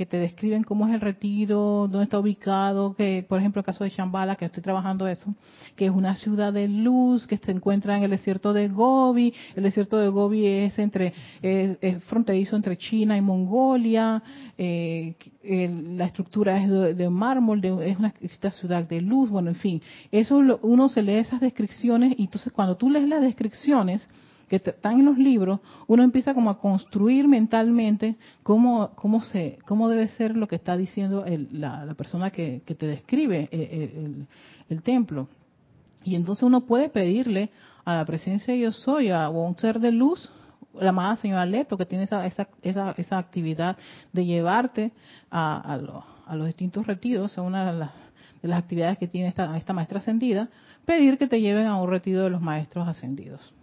Que te describen cómo es el retiro, dónde está ubicado, que por ejemplo el caso de Shambhala, que estoy trabajando eso, que es una ciudad de luz que se encuentra en el desierto de Gobi, el desierto de Gobi es entre es, fronterizo entre China y Mongolia, eh, la estructura es de, mármol, es una ciudad de luz, bueno, en fin, eso uno se lee esas descripciones y entonces cuando tú lees las descripciones, que están en los libros, uno empieza como a construir mentalmente cómo, se, cómo debe ser lo que está diciendo la, persona que, te describe el, el, templo. Y entonces uno puede pedirle a la presencia de yo soy, a, a un ser de luz, la amada señora Leto, que tiene esa, esa, esa, esa actividad de llevarte a, a, los distintos retiros, es una de las, de las actividades que tiene esta, esta maestra ascendida, pedir que te lleven a un retiro de los maestros ascendidos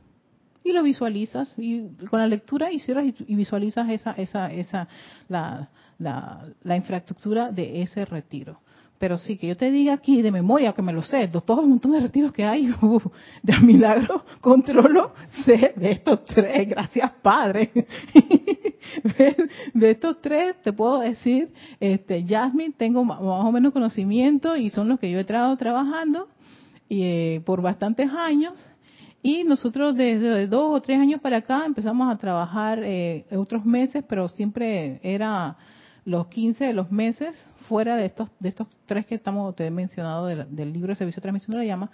y lo visualizas y con la lectura y y visualizas esa esa esa la, la, infraestructura de ese retiro. Pero sí que yo te diga aquí de memoria que me lo sé de todos los montón de retiros que hay (laughs) de milagro controlo sé de estos tres gracias padre. (laughs) De estos tres te puedo decir este Jasmine tengo más o menos conocimiento y son los que yo he estado trabajando y, eh, por bastantes años y nosotros desde dos o tres años para acá empezamos a trabajar eh, otros meses, pero siempre era los 15 de los meses, fuera de estos de estos tres que estamos te he mencionado del, libro de servicio de transmisión de la llama,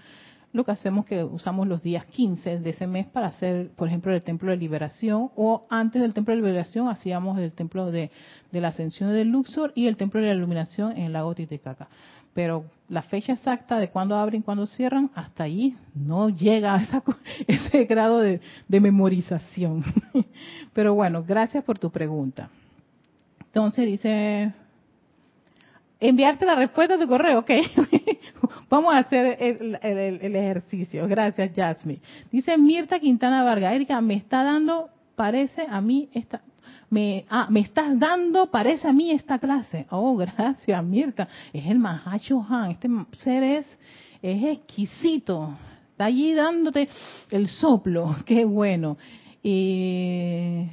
lo que hacemos que usamos los días 15 de ese mes para hacer, por ejemplo, el templo de liberación, o antes del templo de liberación hacíamos el templo de, de la ascensión del Luxor y el templo de la iluminación en el lago Titicaca pero la fecha exacta de cuándo abren cuándo cierran, hasta ahí no llega a (laughs) ese grado de, memorización. (laughs) pero bueno, gracias por tu pregunta. Entonces dice, enviarte la respuesta de tu correo, ok. (laughs) Vamos a hacer el, el, ejercicio. Gracias, Jasmine. Dice Mirta Quintana Vargas. Erika, me está dando, parece a mí esta, me, ah, me estás dando, parece a mí esta clase. Oh, (laughs) gracias, Mirta. Es el Mahacho Han. Este ser es, es exquisito. Está allí dándote el soplo. (laughs) Qué bueno. Eh,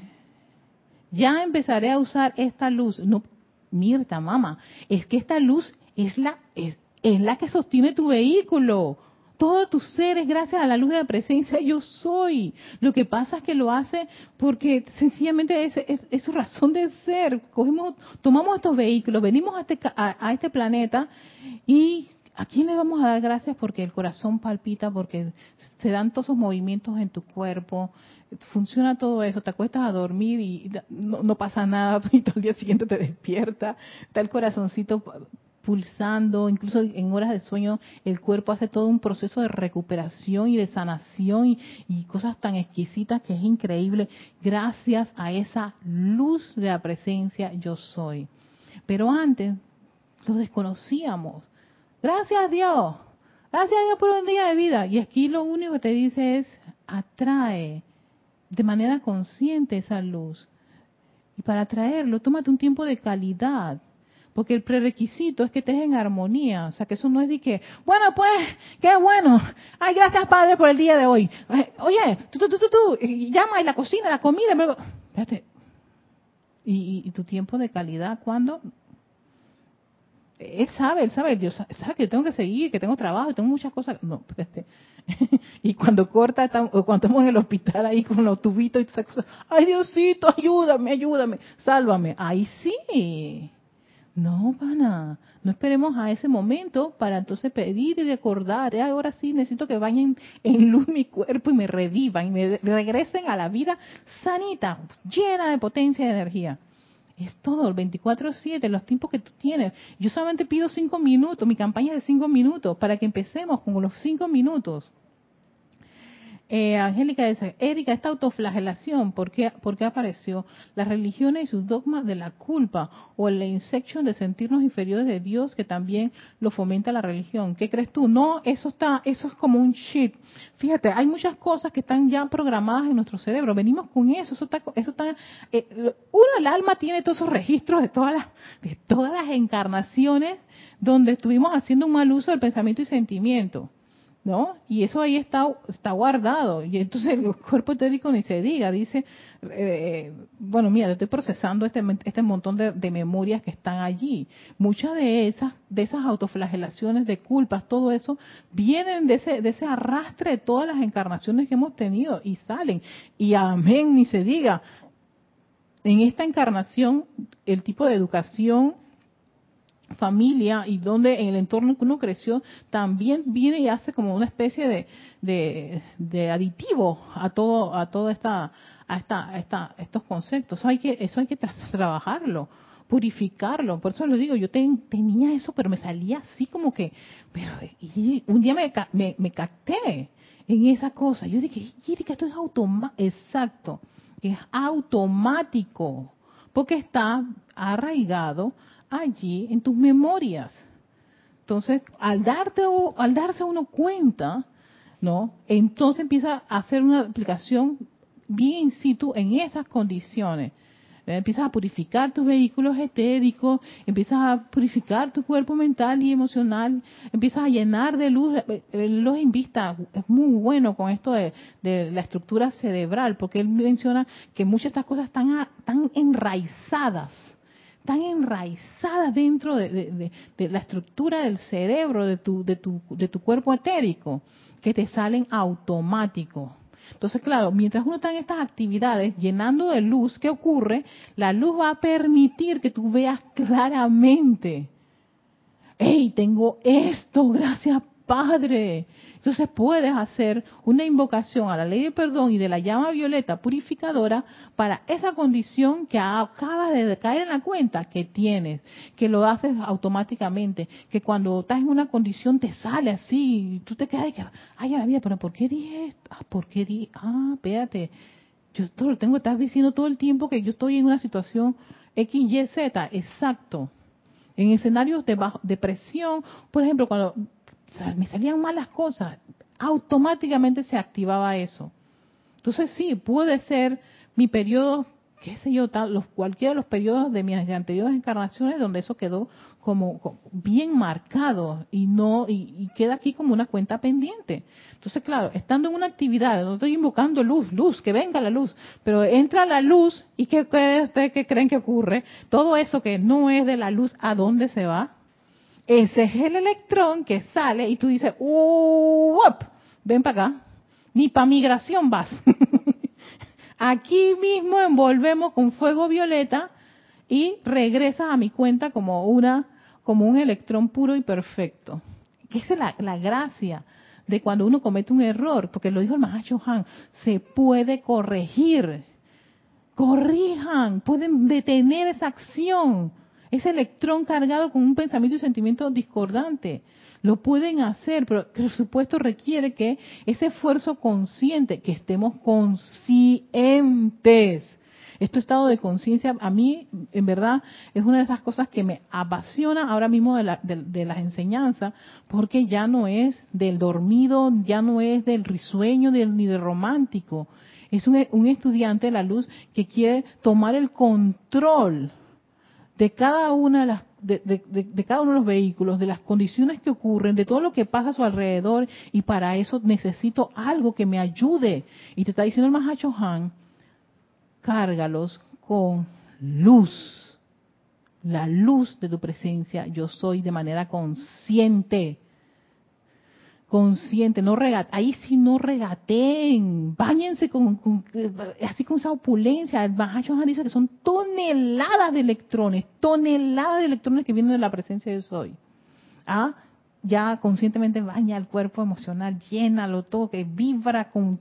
ya empezaré a usar esta luz. No, Mirta, mamá, es que esta luz es la, es, es la que sostiene tu vehículo. Todo tu ser es gracias a la luz de la presencia yo soy. Lo que pasa es que lo hace porque sencillamente es, es, su razón de ser. Cogemos, tomamos estos vehículos, venimos a este, a este planeta y ¿A quién le vamos a dar gracias? Porque el corazón palpita, porque se dan todos esos movimientos en tu cuerpo, funciona todo eso, te acuestas a dormir y no, pasa nada (laughs) y todo el día siguiente te despierta, está el corazoncito pulsando, incluso en horas de sueño el cuerpo hace todo un proceso de recuperación y de sanación y, cosas tan exquisitas que es increíble gracias a esa luz de la presencia yo soy. Pero antes lo desconocíamos. Gracias a Dios. Gracias a Dios por un día de vida. Y aquí lo único que te dice es, atrae de manera consciente esa luz. Y para atraerlo, tómate un tiempo de calidad. Porque el prerequisito es que estés en armonía. O sea, que eso no es de que, bueno, pues, qué bueno. Ay, gracias, Padre, por el día de hoy. Oye, tú, tú, tú, tú, tú llama y la cocina, la comida. Espérate. ¿Y, y tu tiempo de calidad cuándo? él sabe, él sabe, Dios sabe que tengo que seguir, que tengo trabajo, tengo muchas cosas. No, este, (laughs) y cuando corta, cuando estamos en el hospital ahí con los tubitos y todas esas cosas, ay Diosito, ayúdame, ayúdame, sálvame. Ahí sí. No, pana, no esperemos a ese momento para entonces pedir y recordar. Ahora sí necesito que vayan en luz mi cuerpo y me revivan y me regresen a la vida sanita, llena de potencia y energía. Es todo, el 24-7, los tiempos que tú tienes. Yo solamente pido cinco minutos, mi campaña es de cinco minutos, para que empecemos con los cinco minutos. Eh, Angélica dice, Erika, esta autoflagelación, ¿por qué, ¿por qué, apareció? Las religiones y sus dogmas de la culpa o el insection de sentirnos inferiores de Dios que también lo fomenta la religión. ¿Qué crees tú? No, eso está, eso es como un shit. Fíjate, hay muchas cosas que están ya programadas en nuestro cerebro. Venimos con eso, eso está, eso está, eh, uno, el alma tiene todos esos registros de todas las, de todas las encarnaciones donde estuvimos haciendo un mal uso del pensamiento y sentimiento. ¿No? Y eso ahí está, está guardado. Y entonces el cuerpo etérico ni se diga, dice, eh, bueno, mira, estoy procesando este, este montón de, memorias que están allí. Muchas de esas, de esas autoflagelaciones, de culpas, todo eso, vienen de ese, de ese arrastre de todas las encarnaciones que hemos tenido y salen. Y amén, ni se diga. En esta encarnación, el tipo de educación familia y donde en el entorno que uno creció también viene y hace como una especie de, de, aditivo a todo a toda esta a esta, esta estos conceptos. Eso hay que eso hay que trabajarlo purificarlo. Por eso lo digo yo tenía eso pero me salía así como que pero un día me, me, me capté en esa cosa. Yo dije que esto es automático exacto es automático porque está arraigado allí en tus memorias. Entonces, al darte al darse uno cuenta, ¿no? Entonces empieza a hacer una aplicación bien in situ en esas condiciones. Eh, empiezas a purificar tus vehículos etéricos, empiezas a purificar tu cuerpo mental y emocional, empiezas a llenar de luz. Eh, eh, los invista, es muy bueno con esto de, la estructura cerebral, porque él menciona que muchas de estas cosas están, están enraizadas tan enraizadas dentro de, la estructura del cerebro, de tu, de, tu, de tu cuerpo etérico, que te salen automático. Entonces, claro, mientras uno está en estas actividades llenando de luz, ¿qué ocurre? La luz va a permitir que tú veas claramente. ¡Hey, tengo esto! (laughs) Gracias, Padre. Entonces puedes hacer una invocación a la ley de perdón y de la llama violeta purificadora para esa condición que acabas de caer en la cuenta que tienes, que lo haces automáticamente, que cuando estás en una condición te sale así, y tú te quedas y que, ay, la vida, pero ¿por qué dije esto? Ah, ¿por qué dije? Ah, espérate, yo esto lo tengo estar diciendo todo el tiempo que yo estoy en una situación X, Y, Z, exacto. En escenarios de depresión, por ejemplo, cuando me salían malas cosas, automáticamente se activaba eso. Entonces sí, puede ser mi periodo, qué sé yo, tal, los, cualquiera de los periodos de mis anteriores encarnaciones donde eso quedó como, bien marcado y no y, queda aquí como una cuenta pendiente. Entonces, claro, estando en una actividad, no estoy invocando luz, luz, que venga la luz, pero entra la luz y ¿qué ustedes qué creen que ocurre? Todo eso que no es de la luz, ¿a dónde se va? Ese es el electrón que sale y tú dices, ¡Uop! ven para acá, ni para migración vas. (laughs) Aquí mismo envolvemos con fuego violeta y regresas a mi cuenta como una como un electrón puro y perfecto. Esa es la, gracia de cuando uno comete un error, porque lo dijo el Mahacho Han, se puede corregir. Corrijan, pueden detener esa acción, ese electrón cargado con un pensamiento y sentimiento discordante. Lo pueden hacer, pero por supuesto requiere que ese esfuerzo consciente, que estemos conscientes. Este estado de conciencia, a mí, en verdad, es una de esas cosas que me apasiona ahora mismo de, las enseñanzas, porque ya no es del dormido, ya no es del risueño ni del romántico. Es un, un estudiante de la luz que quiere tomar el control de cada una de las de, cada uno de los vehículos, de las condiciones que ocurren, de todo lo que pasa a su alrededor, y para eso necesito algo que me ayude. Y te está diciendo el Mahacho Han, cárgalos con luz. La luz de tu presencia, yo soy de manera consciente consciente, no regate, ahí sí no regateen, bañense con, así con esa opulencia. Mahacho dice que son toneladas de electrones, toneladas de electrones que vienen de la presencia de soy. ¿Ah? Ya conscientemente baña el cuerpo emocional, llénalo todo, que vibra con,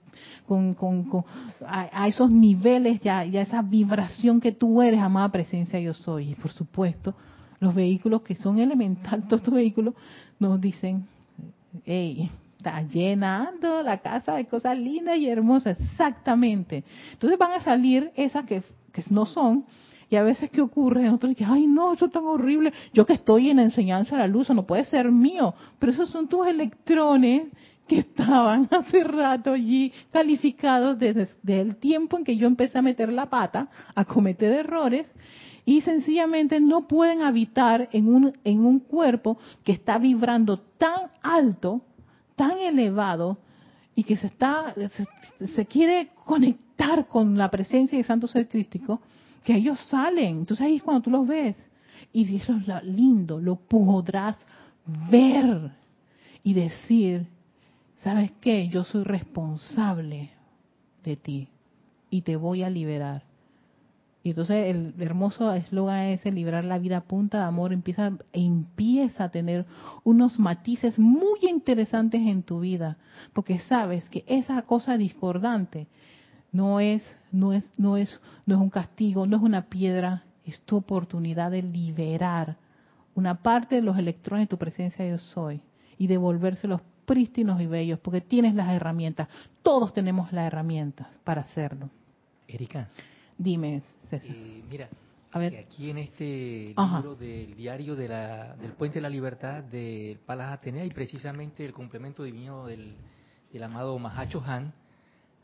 con, con, a, esos niveles, ya, ya esa vibración que tú eres, amada presencia yo soy. Y por supuesto, los vehículos que son elementales, (laughs) todos estos vehículos nos dicen, Ey, está llenando la casa de cosas lindas y hermosas, exactamente. Entonces van a salir esas que, que no son, y a veces ¿qué ocurre? Nosotros que, ay no, eso es tan horrible. Yo que estoy en la enseñanza de la luz, no puede ser mío. Pero esos son tus electrones que estaban (laughs) hace rato allí calificados desde, desde, el tiempo en que yo empecé a meter la pata, a cometer errores, y sencillamente no pueden habitar en un, en un cuerpo que está vibrando tan alto, tan elevado, y que se está se, quiere conectar con la presencia del Santo Ser Crístico, que ellos salen. Entonces ahí es cuando tú los ves. Y eso es lindo, lo podrás ver y decir, ¿sabes qué? Yo soy responsable de ti y te voy a liberar. Y entonces el hermoso eslogan es librar la vida a punta de amor, empieza, empieza a tener unos matices muy interesantes en tu vida, porque sabes que esa cosa discordante no es, no es, no es, no es un castigo, no es una piedra, es tu oportunidad de liberar una parte de los electrones de tu presencia yo soy y devolvérselos prístinos y bellos, porque tienes las herramientas, todos tenemos las herramientas para hacerlo. Erika, Dime, César. Eh, mira, aquí en este libro del diario de la, del Puente de la Libertad de Palas Atenea y precisamente el complemento divino del, amado Mahacho Han,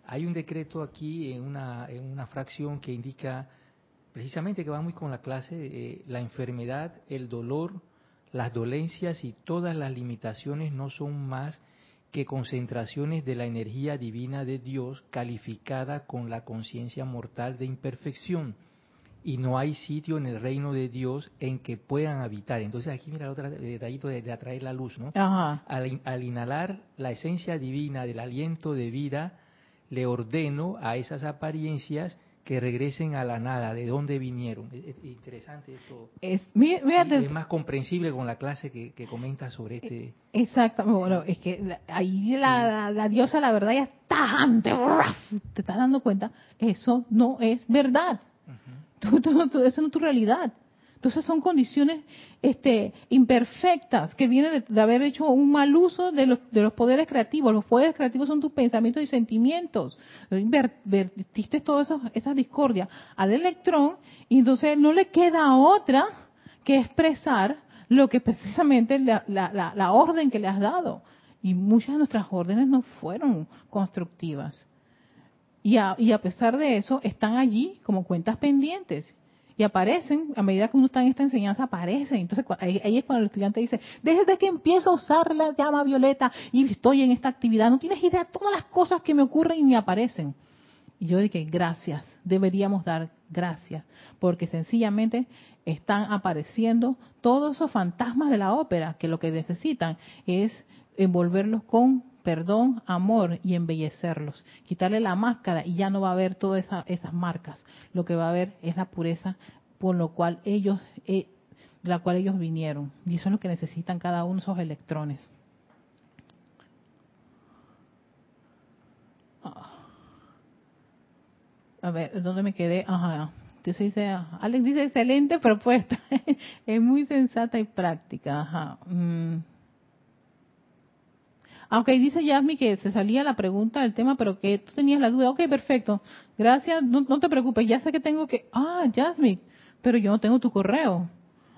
hay un decreto aquí en una, en una fracción que indica precisamente que va muy con la clase, eh, la enfermedad, el dolor, las dolencias y todas las limitaciones no son más que concentraciones de la energía divina de Dios calificada con la conciencia mortal de imperfección y no hay sitio en el reino de Dios en que puedan habitar. Entonces aquí mira el otro detallito de, atraer la luz, ¿no? Al, al, inhalar la esencia divina del aliento de vida, le ordeno a esas apariencias que regresen a la nada, de dónde vinieron. Es, interesante esto. Es, es más comprensible con la clase que, que comenta sobre este. Exactamente, bueno, es que ahí la, la, diosa, la verdad, ya está te estás dando cuenta, eso no es verdad. eso no es tu realidad. Entonces son condiciones este, imperfectas que vienen de, haber hecho un mal uso de los, de los poderes creativos. Los poderes creativos son tus pensamientos y sentimientos. Vertiste todas esas discordias al electrón y entonces no le queda otra que expresar lo que precisamente la, la, la, orden que le has dado. Y muchas de nuestras órdenes no fueron constructivas. Y a, y a pesar de eso, están allí como cuentas pendientes. Y aparecen, a medida que uno está en esta enseñanza, aparecen. Entonces ahí, es cuando el estudiante dice, desde que empiezo a usar la llama violeta y estoy en esta actividad, no tienes idea de todas las cosas que me ocurren y me aparecen. Y yo dije, gracias, deberíamos dar gracias, porque sencillamente están apareciendo todos esos fantasmas de la ópera, que lo que necesitan es envolverlos con perdón, amor y embellecerlos. Quitarle la máscara y ya no va a haber todas esas marcas. Lo que va a haber es la pureza por lo cual ellos, eh, la cual ellos vinieron. Y eso es lo que necesitan cada uno esos electrones. Ah. A ver, ¿dónde me quedé? Ajá. Entonces dice, Alex dice, excelente propuesta. (laughs) es muy sensata y práctica. Ajá. Mm. Aunque dice Yasmi que se salía la pregunta del tema, pero que tú tenías la duda. Ok, perfecto. Gracias, no, te preocupes. Ya sé que tengo que... Ah, Yasmi, pero yo no tengo tu correo.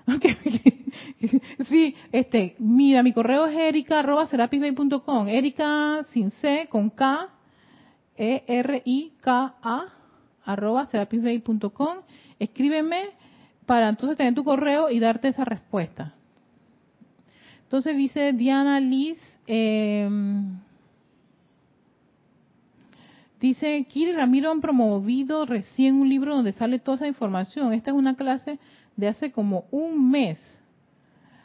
(laughs) sí, este, mira, mi correo es erica Erika sin C, con K, E R I K A arroba Escríbeme para entonces tener tu correo y darte esa respuesta. Entonces dice Diana Liz, eh, dice, Kiri Ramiro han promovido recién un libro donde sale toda esa información. Esta es una clase de hace como un mes.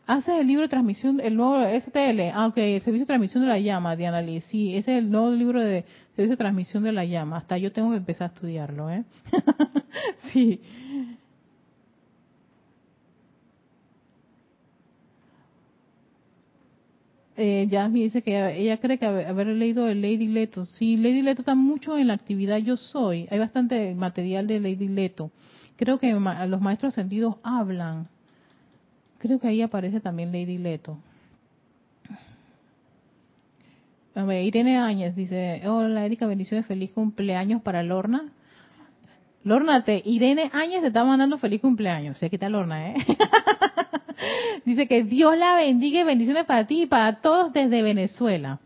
Haces el libro de transmisión, el nuevo STL, ah, ok, el servicio de transmisión de la llama, Diana Liz. Sí, ese es el nuevo libro de servicio de transmisión de la llama. Hasta yo tengo que empezar a estudiarlo, ¿eh? (laughs) sí. Eh, Jasmine dice que ella cree que haber, leído el Lady Leto. Sí, Lady Leto está mucho en la actividad Yo Soy. Hay bastante material de Lady Leto. Creo que los maestros sentidos hablan. Creo que ahí aparece también Lady Leto. Irene Áñez dice, hola Erika, bendiciones, feliz cumpleaños para Lorna. Lorna, te, Irene Áñez te está mandando feliz cumpleaños. Sé que está Lorna, ¿eh? (laughs) (laughs) Dice que Dios la bendiga y bendiciones para ti y para todos desde Venezuela.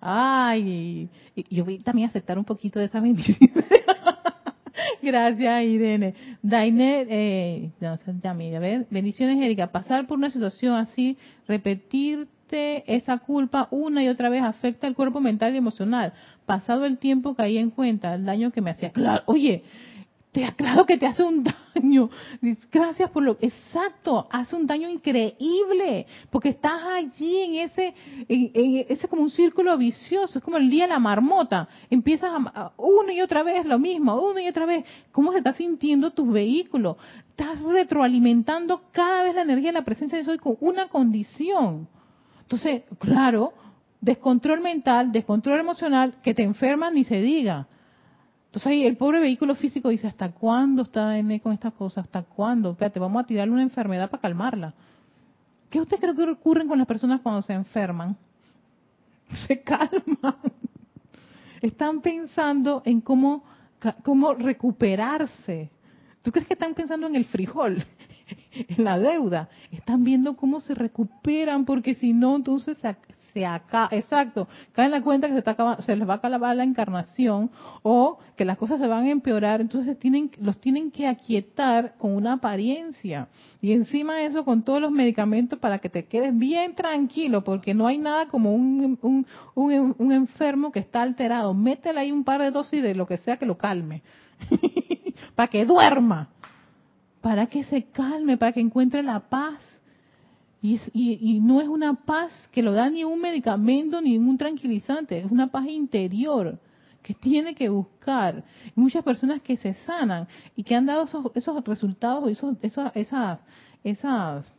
Ay, yo voy también a aceptar un poquito de esa bendición. (laughs) Gracias, Irene. Daine, eh, ya mira, a ver, bendiciones, Erika. Pasar por una situación así, repetirte esa culpa una y otra vez afecta el cuerpo mental y emocional. Pasado el tiempo caí en cuenta el daño que me hacía. Claro, oye, te aclaro que te hace un daño. Gracias por lo exacto, hace un daño increíble, porque estás allí en ese, en, ese como un círculo vicioso, es como el día de la marmota. Empiezas a, una y otra vez lo mismo, una y otra vez. ¿Cómo se está sintiendo tu vehículo? Estás retroalimentando cada vez la energía de la presencia de Soy con una condición. Entonces, claro, descontrol mental, descontrol emocional, que te enferma ni se diga. Entonces ahí el pobre vehículo físico dice, ¿hasta cuándo está N con estas cosas? ¿Hasta cuándo? Espérate, vamos a tirarle una enfermedad para calmarla. ¿Qué usted cree que ocurre con las personas cuando se enferman? (laughs) Se calman. Están pensando en cómo, cómo recuperarse. ¿Tú crees que están pensando en el frijol? (laughs) en la deuda. Están viendo cómo se recuperan porque si no, entonces se acá, exacto, caen la cuenta que se, está se les va a acabar la encarnación o que las cosas se van a empeorar, entonces tienen, los tienen que aquietar con una apariencia. Y encima eso, con todos los medicamentos para que te quedes bien tranquilo, porque no hay nada como un, un, un, un enfermo que está alterado. Métele ahí un par de dosis de lo que sea que lo calme, (laughs) para que duerma, para que se calme, para que encuentre la paz y, no es una paz que lo da ni un medicamento ni un tranquilizante, es una paz interior que tiene que buscar. muchas personas que se sanan y que han dado esos, esos resultados, esos, esas, esas,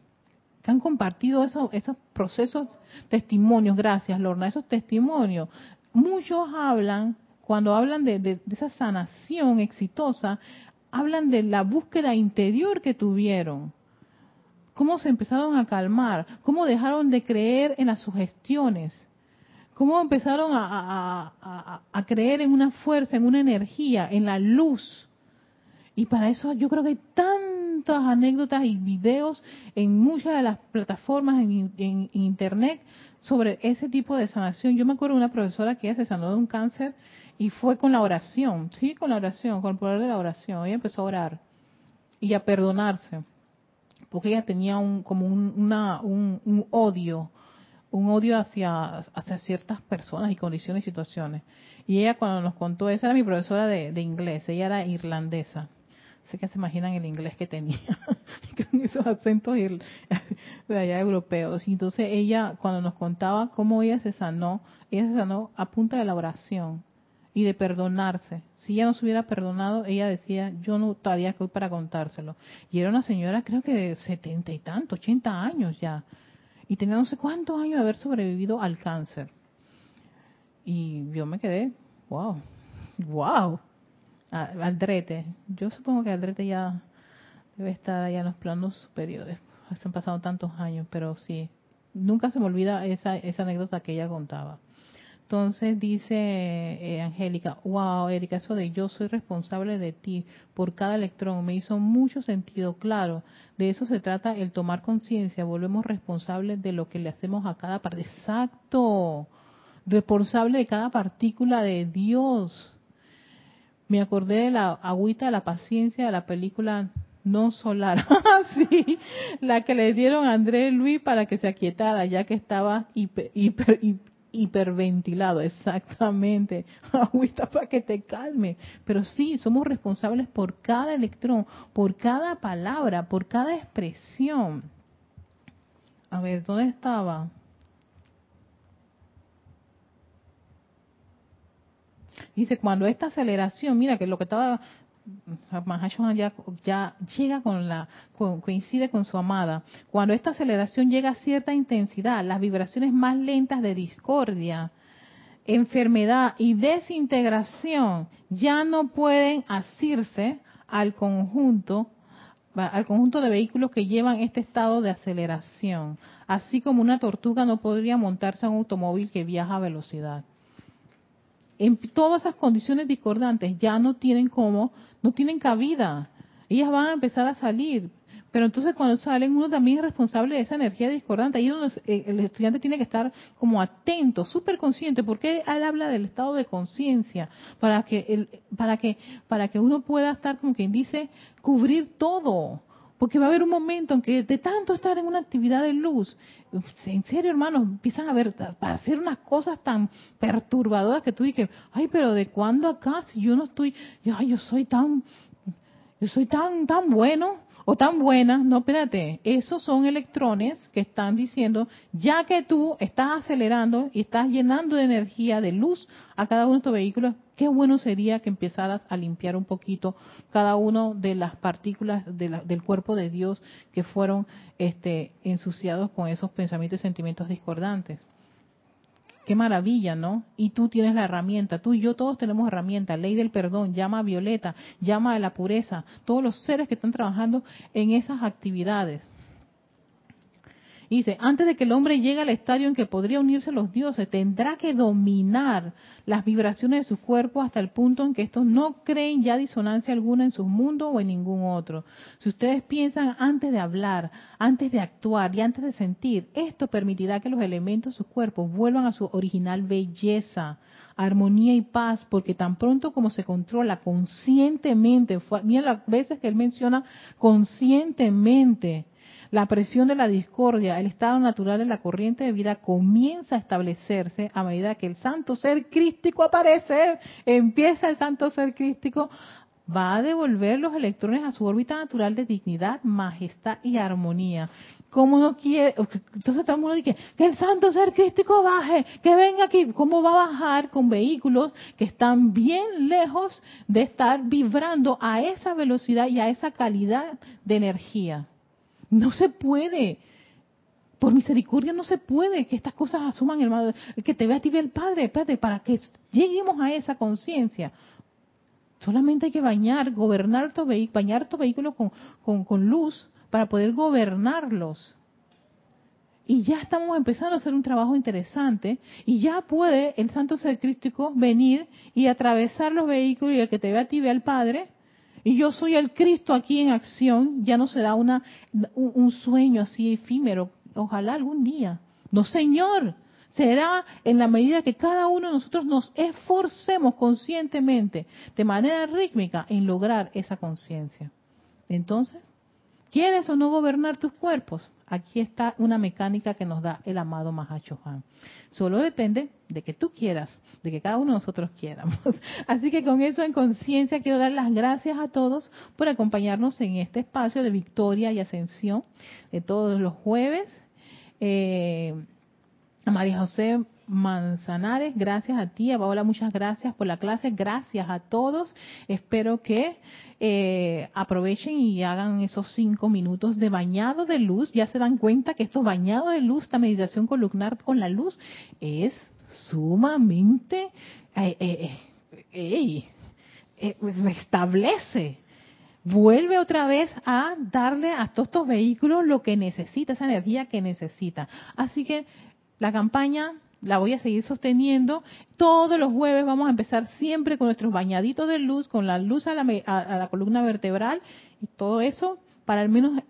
que han compartido esos, esos procesos, testimonios, gracias Lorna, esos testimonios. Muchos hablan, cuando hablan de, de esa sanación exitosa, hablan de la búsqueda interior que tuvieron cómo se empezaron a calmar, cómo dejaron de creer en las sugestiones, cómo empezaron a, creer en una fuerza, en una energía, en la luz. Y para eso yo creo que hay tantas anécdotas y videos en muchas de las plataformas en, internet sobre ese tipo de sanación. Yo me acuerdo de una profesora que ella se sanó de un cáncer y fue con la oración, sí, con la oración, con el poder de la oración. Ella empezó a orar y a perdonarse, porque ella tenía un, como un, una, un, odio, un odio hacia, hacia ciertas personas y condiciones y situaciones. Y ella cuando nos contó, esa era mi profesora de, de inglés, ella era irlandesa sé que se imaginan el inglés que tenía, (laughs) con esos acentos (laughs) de allá europeos. Y entonces ella, cuando nos contaba cómo ella se sanó, ella se sanó a punta de la oración y de perdonarse. Si ella no se hubiera perdonado, ella decía, yo no todavía que para contárselo. Y era una señora, creo que de setenta y tantos, ochenta años ya. Y tenía no sé cuántos años de haber sobrevivido al cáncer. Y yo me quedé, wow, wow. Aldrete. Yo supongo que Aldrete ya debe estar allá en los planos superiores. Se han pasado tantos años, pero sí. Nunca se me olvida esa, esa anécdota que ella contaba. Entonces dice eh, Angélica, wow, Erika, eso de yo soy responsable de ti por cada electrón me hizo mucho sentido, claro, de eso se trata el tomar conciencia, volvemos responsables de lo que le hacemos a cada parte, exacto, responsable de cada partícula de Dios, me acordé de la agüita de la paciencia de la película No Solar. (laughs) sí, la que le dieron a André Luis para que se aquietara, ya que estaba hiper, hiperventilado. (laughs) Exactamente. Agüita para que te calme. Pero sí, somos responsables por cada electrón, por cada palabra, por cada expresión. A ver, ¿dónde estaba? Dice, cuando esta aceleración, mira que lo que estaba ya, ya llega con la coincide con su amada. Cuando esta aceleración llega a cierta intensidad, las vibraciones más lentas de discordia, enfermedad y desintegración ya no pueden asirse al conjunto al conjunto de vehículos que llevan este estado de aceleración, así como una tortuga no podría montarse a un automóvil que viaja a velocidad en todas esas condiciones discordantes ya no tienen como, no tienen cabida. Ellas van a empezar a salir. Pero entonces cuando salen uno también es responsable de esa energía discordante. Ahí donde eh, el estudiante tiene que estar como atento, súper consciente, porque él habla del estado de conciencia, para que, el, para, que, para que uno pueda estar, como quien dice, cubrir todo. Porque va a haber un momento en que de tanto estar en una actividad de luz, en serio hermanos, empiezan a ver, para hacer unas cosas tan perturbadoras que tú dices, ay, pero ¿de cuándo acá? Si yo no estoy, ay, yo soy tan, yo soy tan, tan bueno o tan buena, no, espérate, esos son electrones que están diciendo, ya que tú estás acelerando y estás llenando de energía, de luz a cada uno de tus vehículos, qué bueno sería que empezaras a limpiar un poquito cada uno de las partículas del cuerpo de Dios que fueron este, ensuciados con esos pensamientos y sentimientos discordantes. Qué maravilla, ¿no? Y tú tienes la herramienta, tú y yo todos tenemos herramienta, ley del perdón, llama a Violeta, llama a la pureza, todos los seres que están trabajando en esas actividades. Dice, antes de que el hombre llegue al estadio en que podría unirse los dioses, tendrá que dominar las vibraciones de su cuerpo hasta el punto en que estos no creen ya disonancia alguna en su mundo o en ningún otro. Si ustedes piensan antes de hablar, antes de actuar y antes de sentir, esto permitirá que los elementos de su cuerpo vuelvan a su original belleza, armonía y paz, porque tan pronto como se controla conscientemente, mira las veces que él menciona conscientemente, la presión de la discordia, el estado natural de la corriente de vida comienza a establecerse a medida que el santo ser crístico aparece, empieza el santo ser crístico, va a devolver los electrones a su órbita natural de dignidad, majestad y armonía. ¿Cómo no quiere? Entonces todo el mundo dice que el santo ser crístico baje, que venga aquí. ¿Cómo va a bajar con vehículos que están bien lejos de estar vibrando a esa velocidad y a esa calidad de energía? No se puede. Por misericordia no se puede que estas cosas asuman el que te vea a ti el Padre, Padre, para que lleguemos a esa conciencia. Solamente hay que bañar, gobernar tu vehículo, bañar tu vehículo con, con luz para poder gobernarlos. Y ya estamos empezando a hacer un trabajo interesante y ya puede el santo ser crístico venir y atravesar los vehículos y el que te vea a ti vea al Padre y yo soy el Cristo aquí en acción, ya no será una, un, sueño así efímero. Ojalá algún día. No, Señor, será en la medida que cada uno de nosotros nos esforcemos conscientemente, de manera rítmica, en lograr esa conciencia. Entonces, ¿quieres o no gobernar tus cuerpos? Aquí está una mecánica que nos da el amado Mahacho Han. Solo depende de que tú quieras, de que cada uno de nosotros quieramos. (laughs) Así que con eso en conciencia quiero dar las gracias a todos por acompañarnos en este espacio de victoria y ascensión de todos los jueves. Eh, a María José Manzanares, gracias a ti, a Paola, muchas gracias por la clase, gracias a todos. Espero que eh, aprovechen y hagan esos cinco minutos de bañado de luz. Ya se dan cuenta que estos bañados de luz, esta meditación columnar con la luz, es sumamente eh, eh, eh restablece vuelve otra vez a darle a todos estos vehículos lo que necesita, esa energía que necesita. Así que la campaña la voy a seguir sosteniendo. Todos los jueves vamos a empezar siempre con nuestros bañaditos de luz, con la luz a la, a, la columna vertebral y todo eso para al menos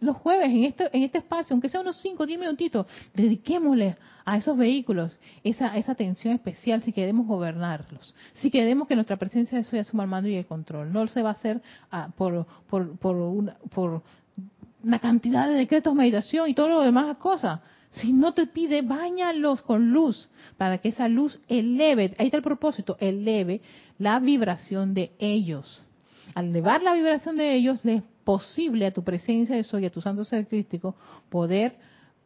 los jueves en este, en este espacio, aunque sea unos 5 o 10 minutitos, dediquémosle a esos vehículos esa, esa atención especial si queremos gobernarlos, si queremos que nuestra presencia de eso asuma el mando y el control. No se va a hacer ah, por, por, por, una, por una cantidad de decretos, meditación y todo lo demás cosas si no te pide, bañalos con luz para que esa luz eleve, ahí está el propósito, eleve la vibración de ellos. Al elevar la vibración de ellos, es posible a tu presencia de soy, a tu santo ser crístico, poder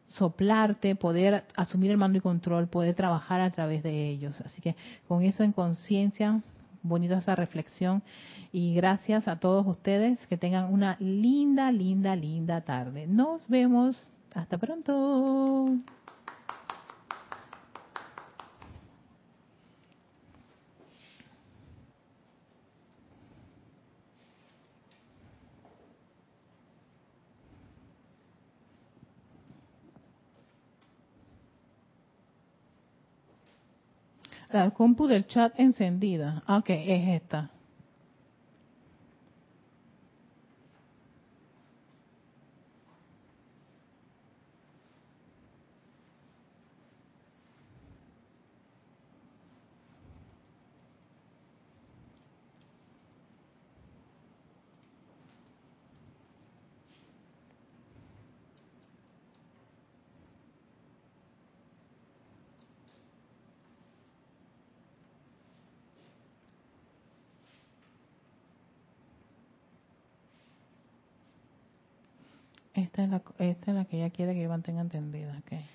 soplarte, poder asumir el mando y control, poder trabajar a través de ellos. Así que con eso en conciencia, bonita esa reflexión y gracias a todos ustedes que tengan una linda, linda, linda tarde. Nos vemos hasta pronto. La compu del chat encendida. Ok, es. Esta es la, esta es la que ella quiere que yo mantenga entendida. Okay.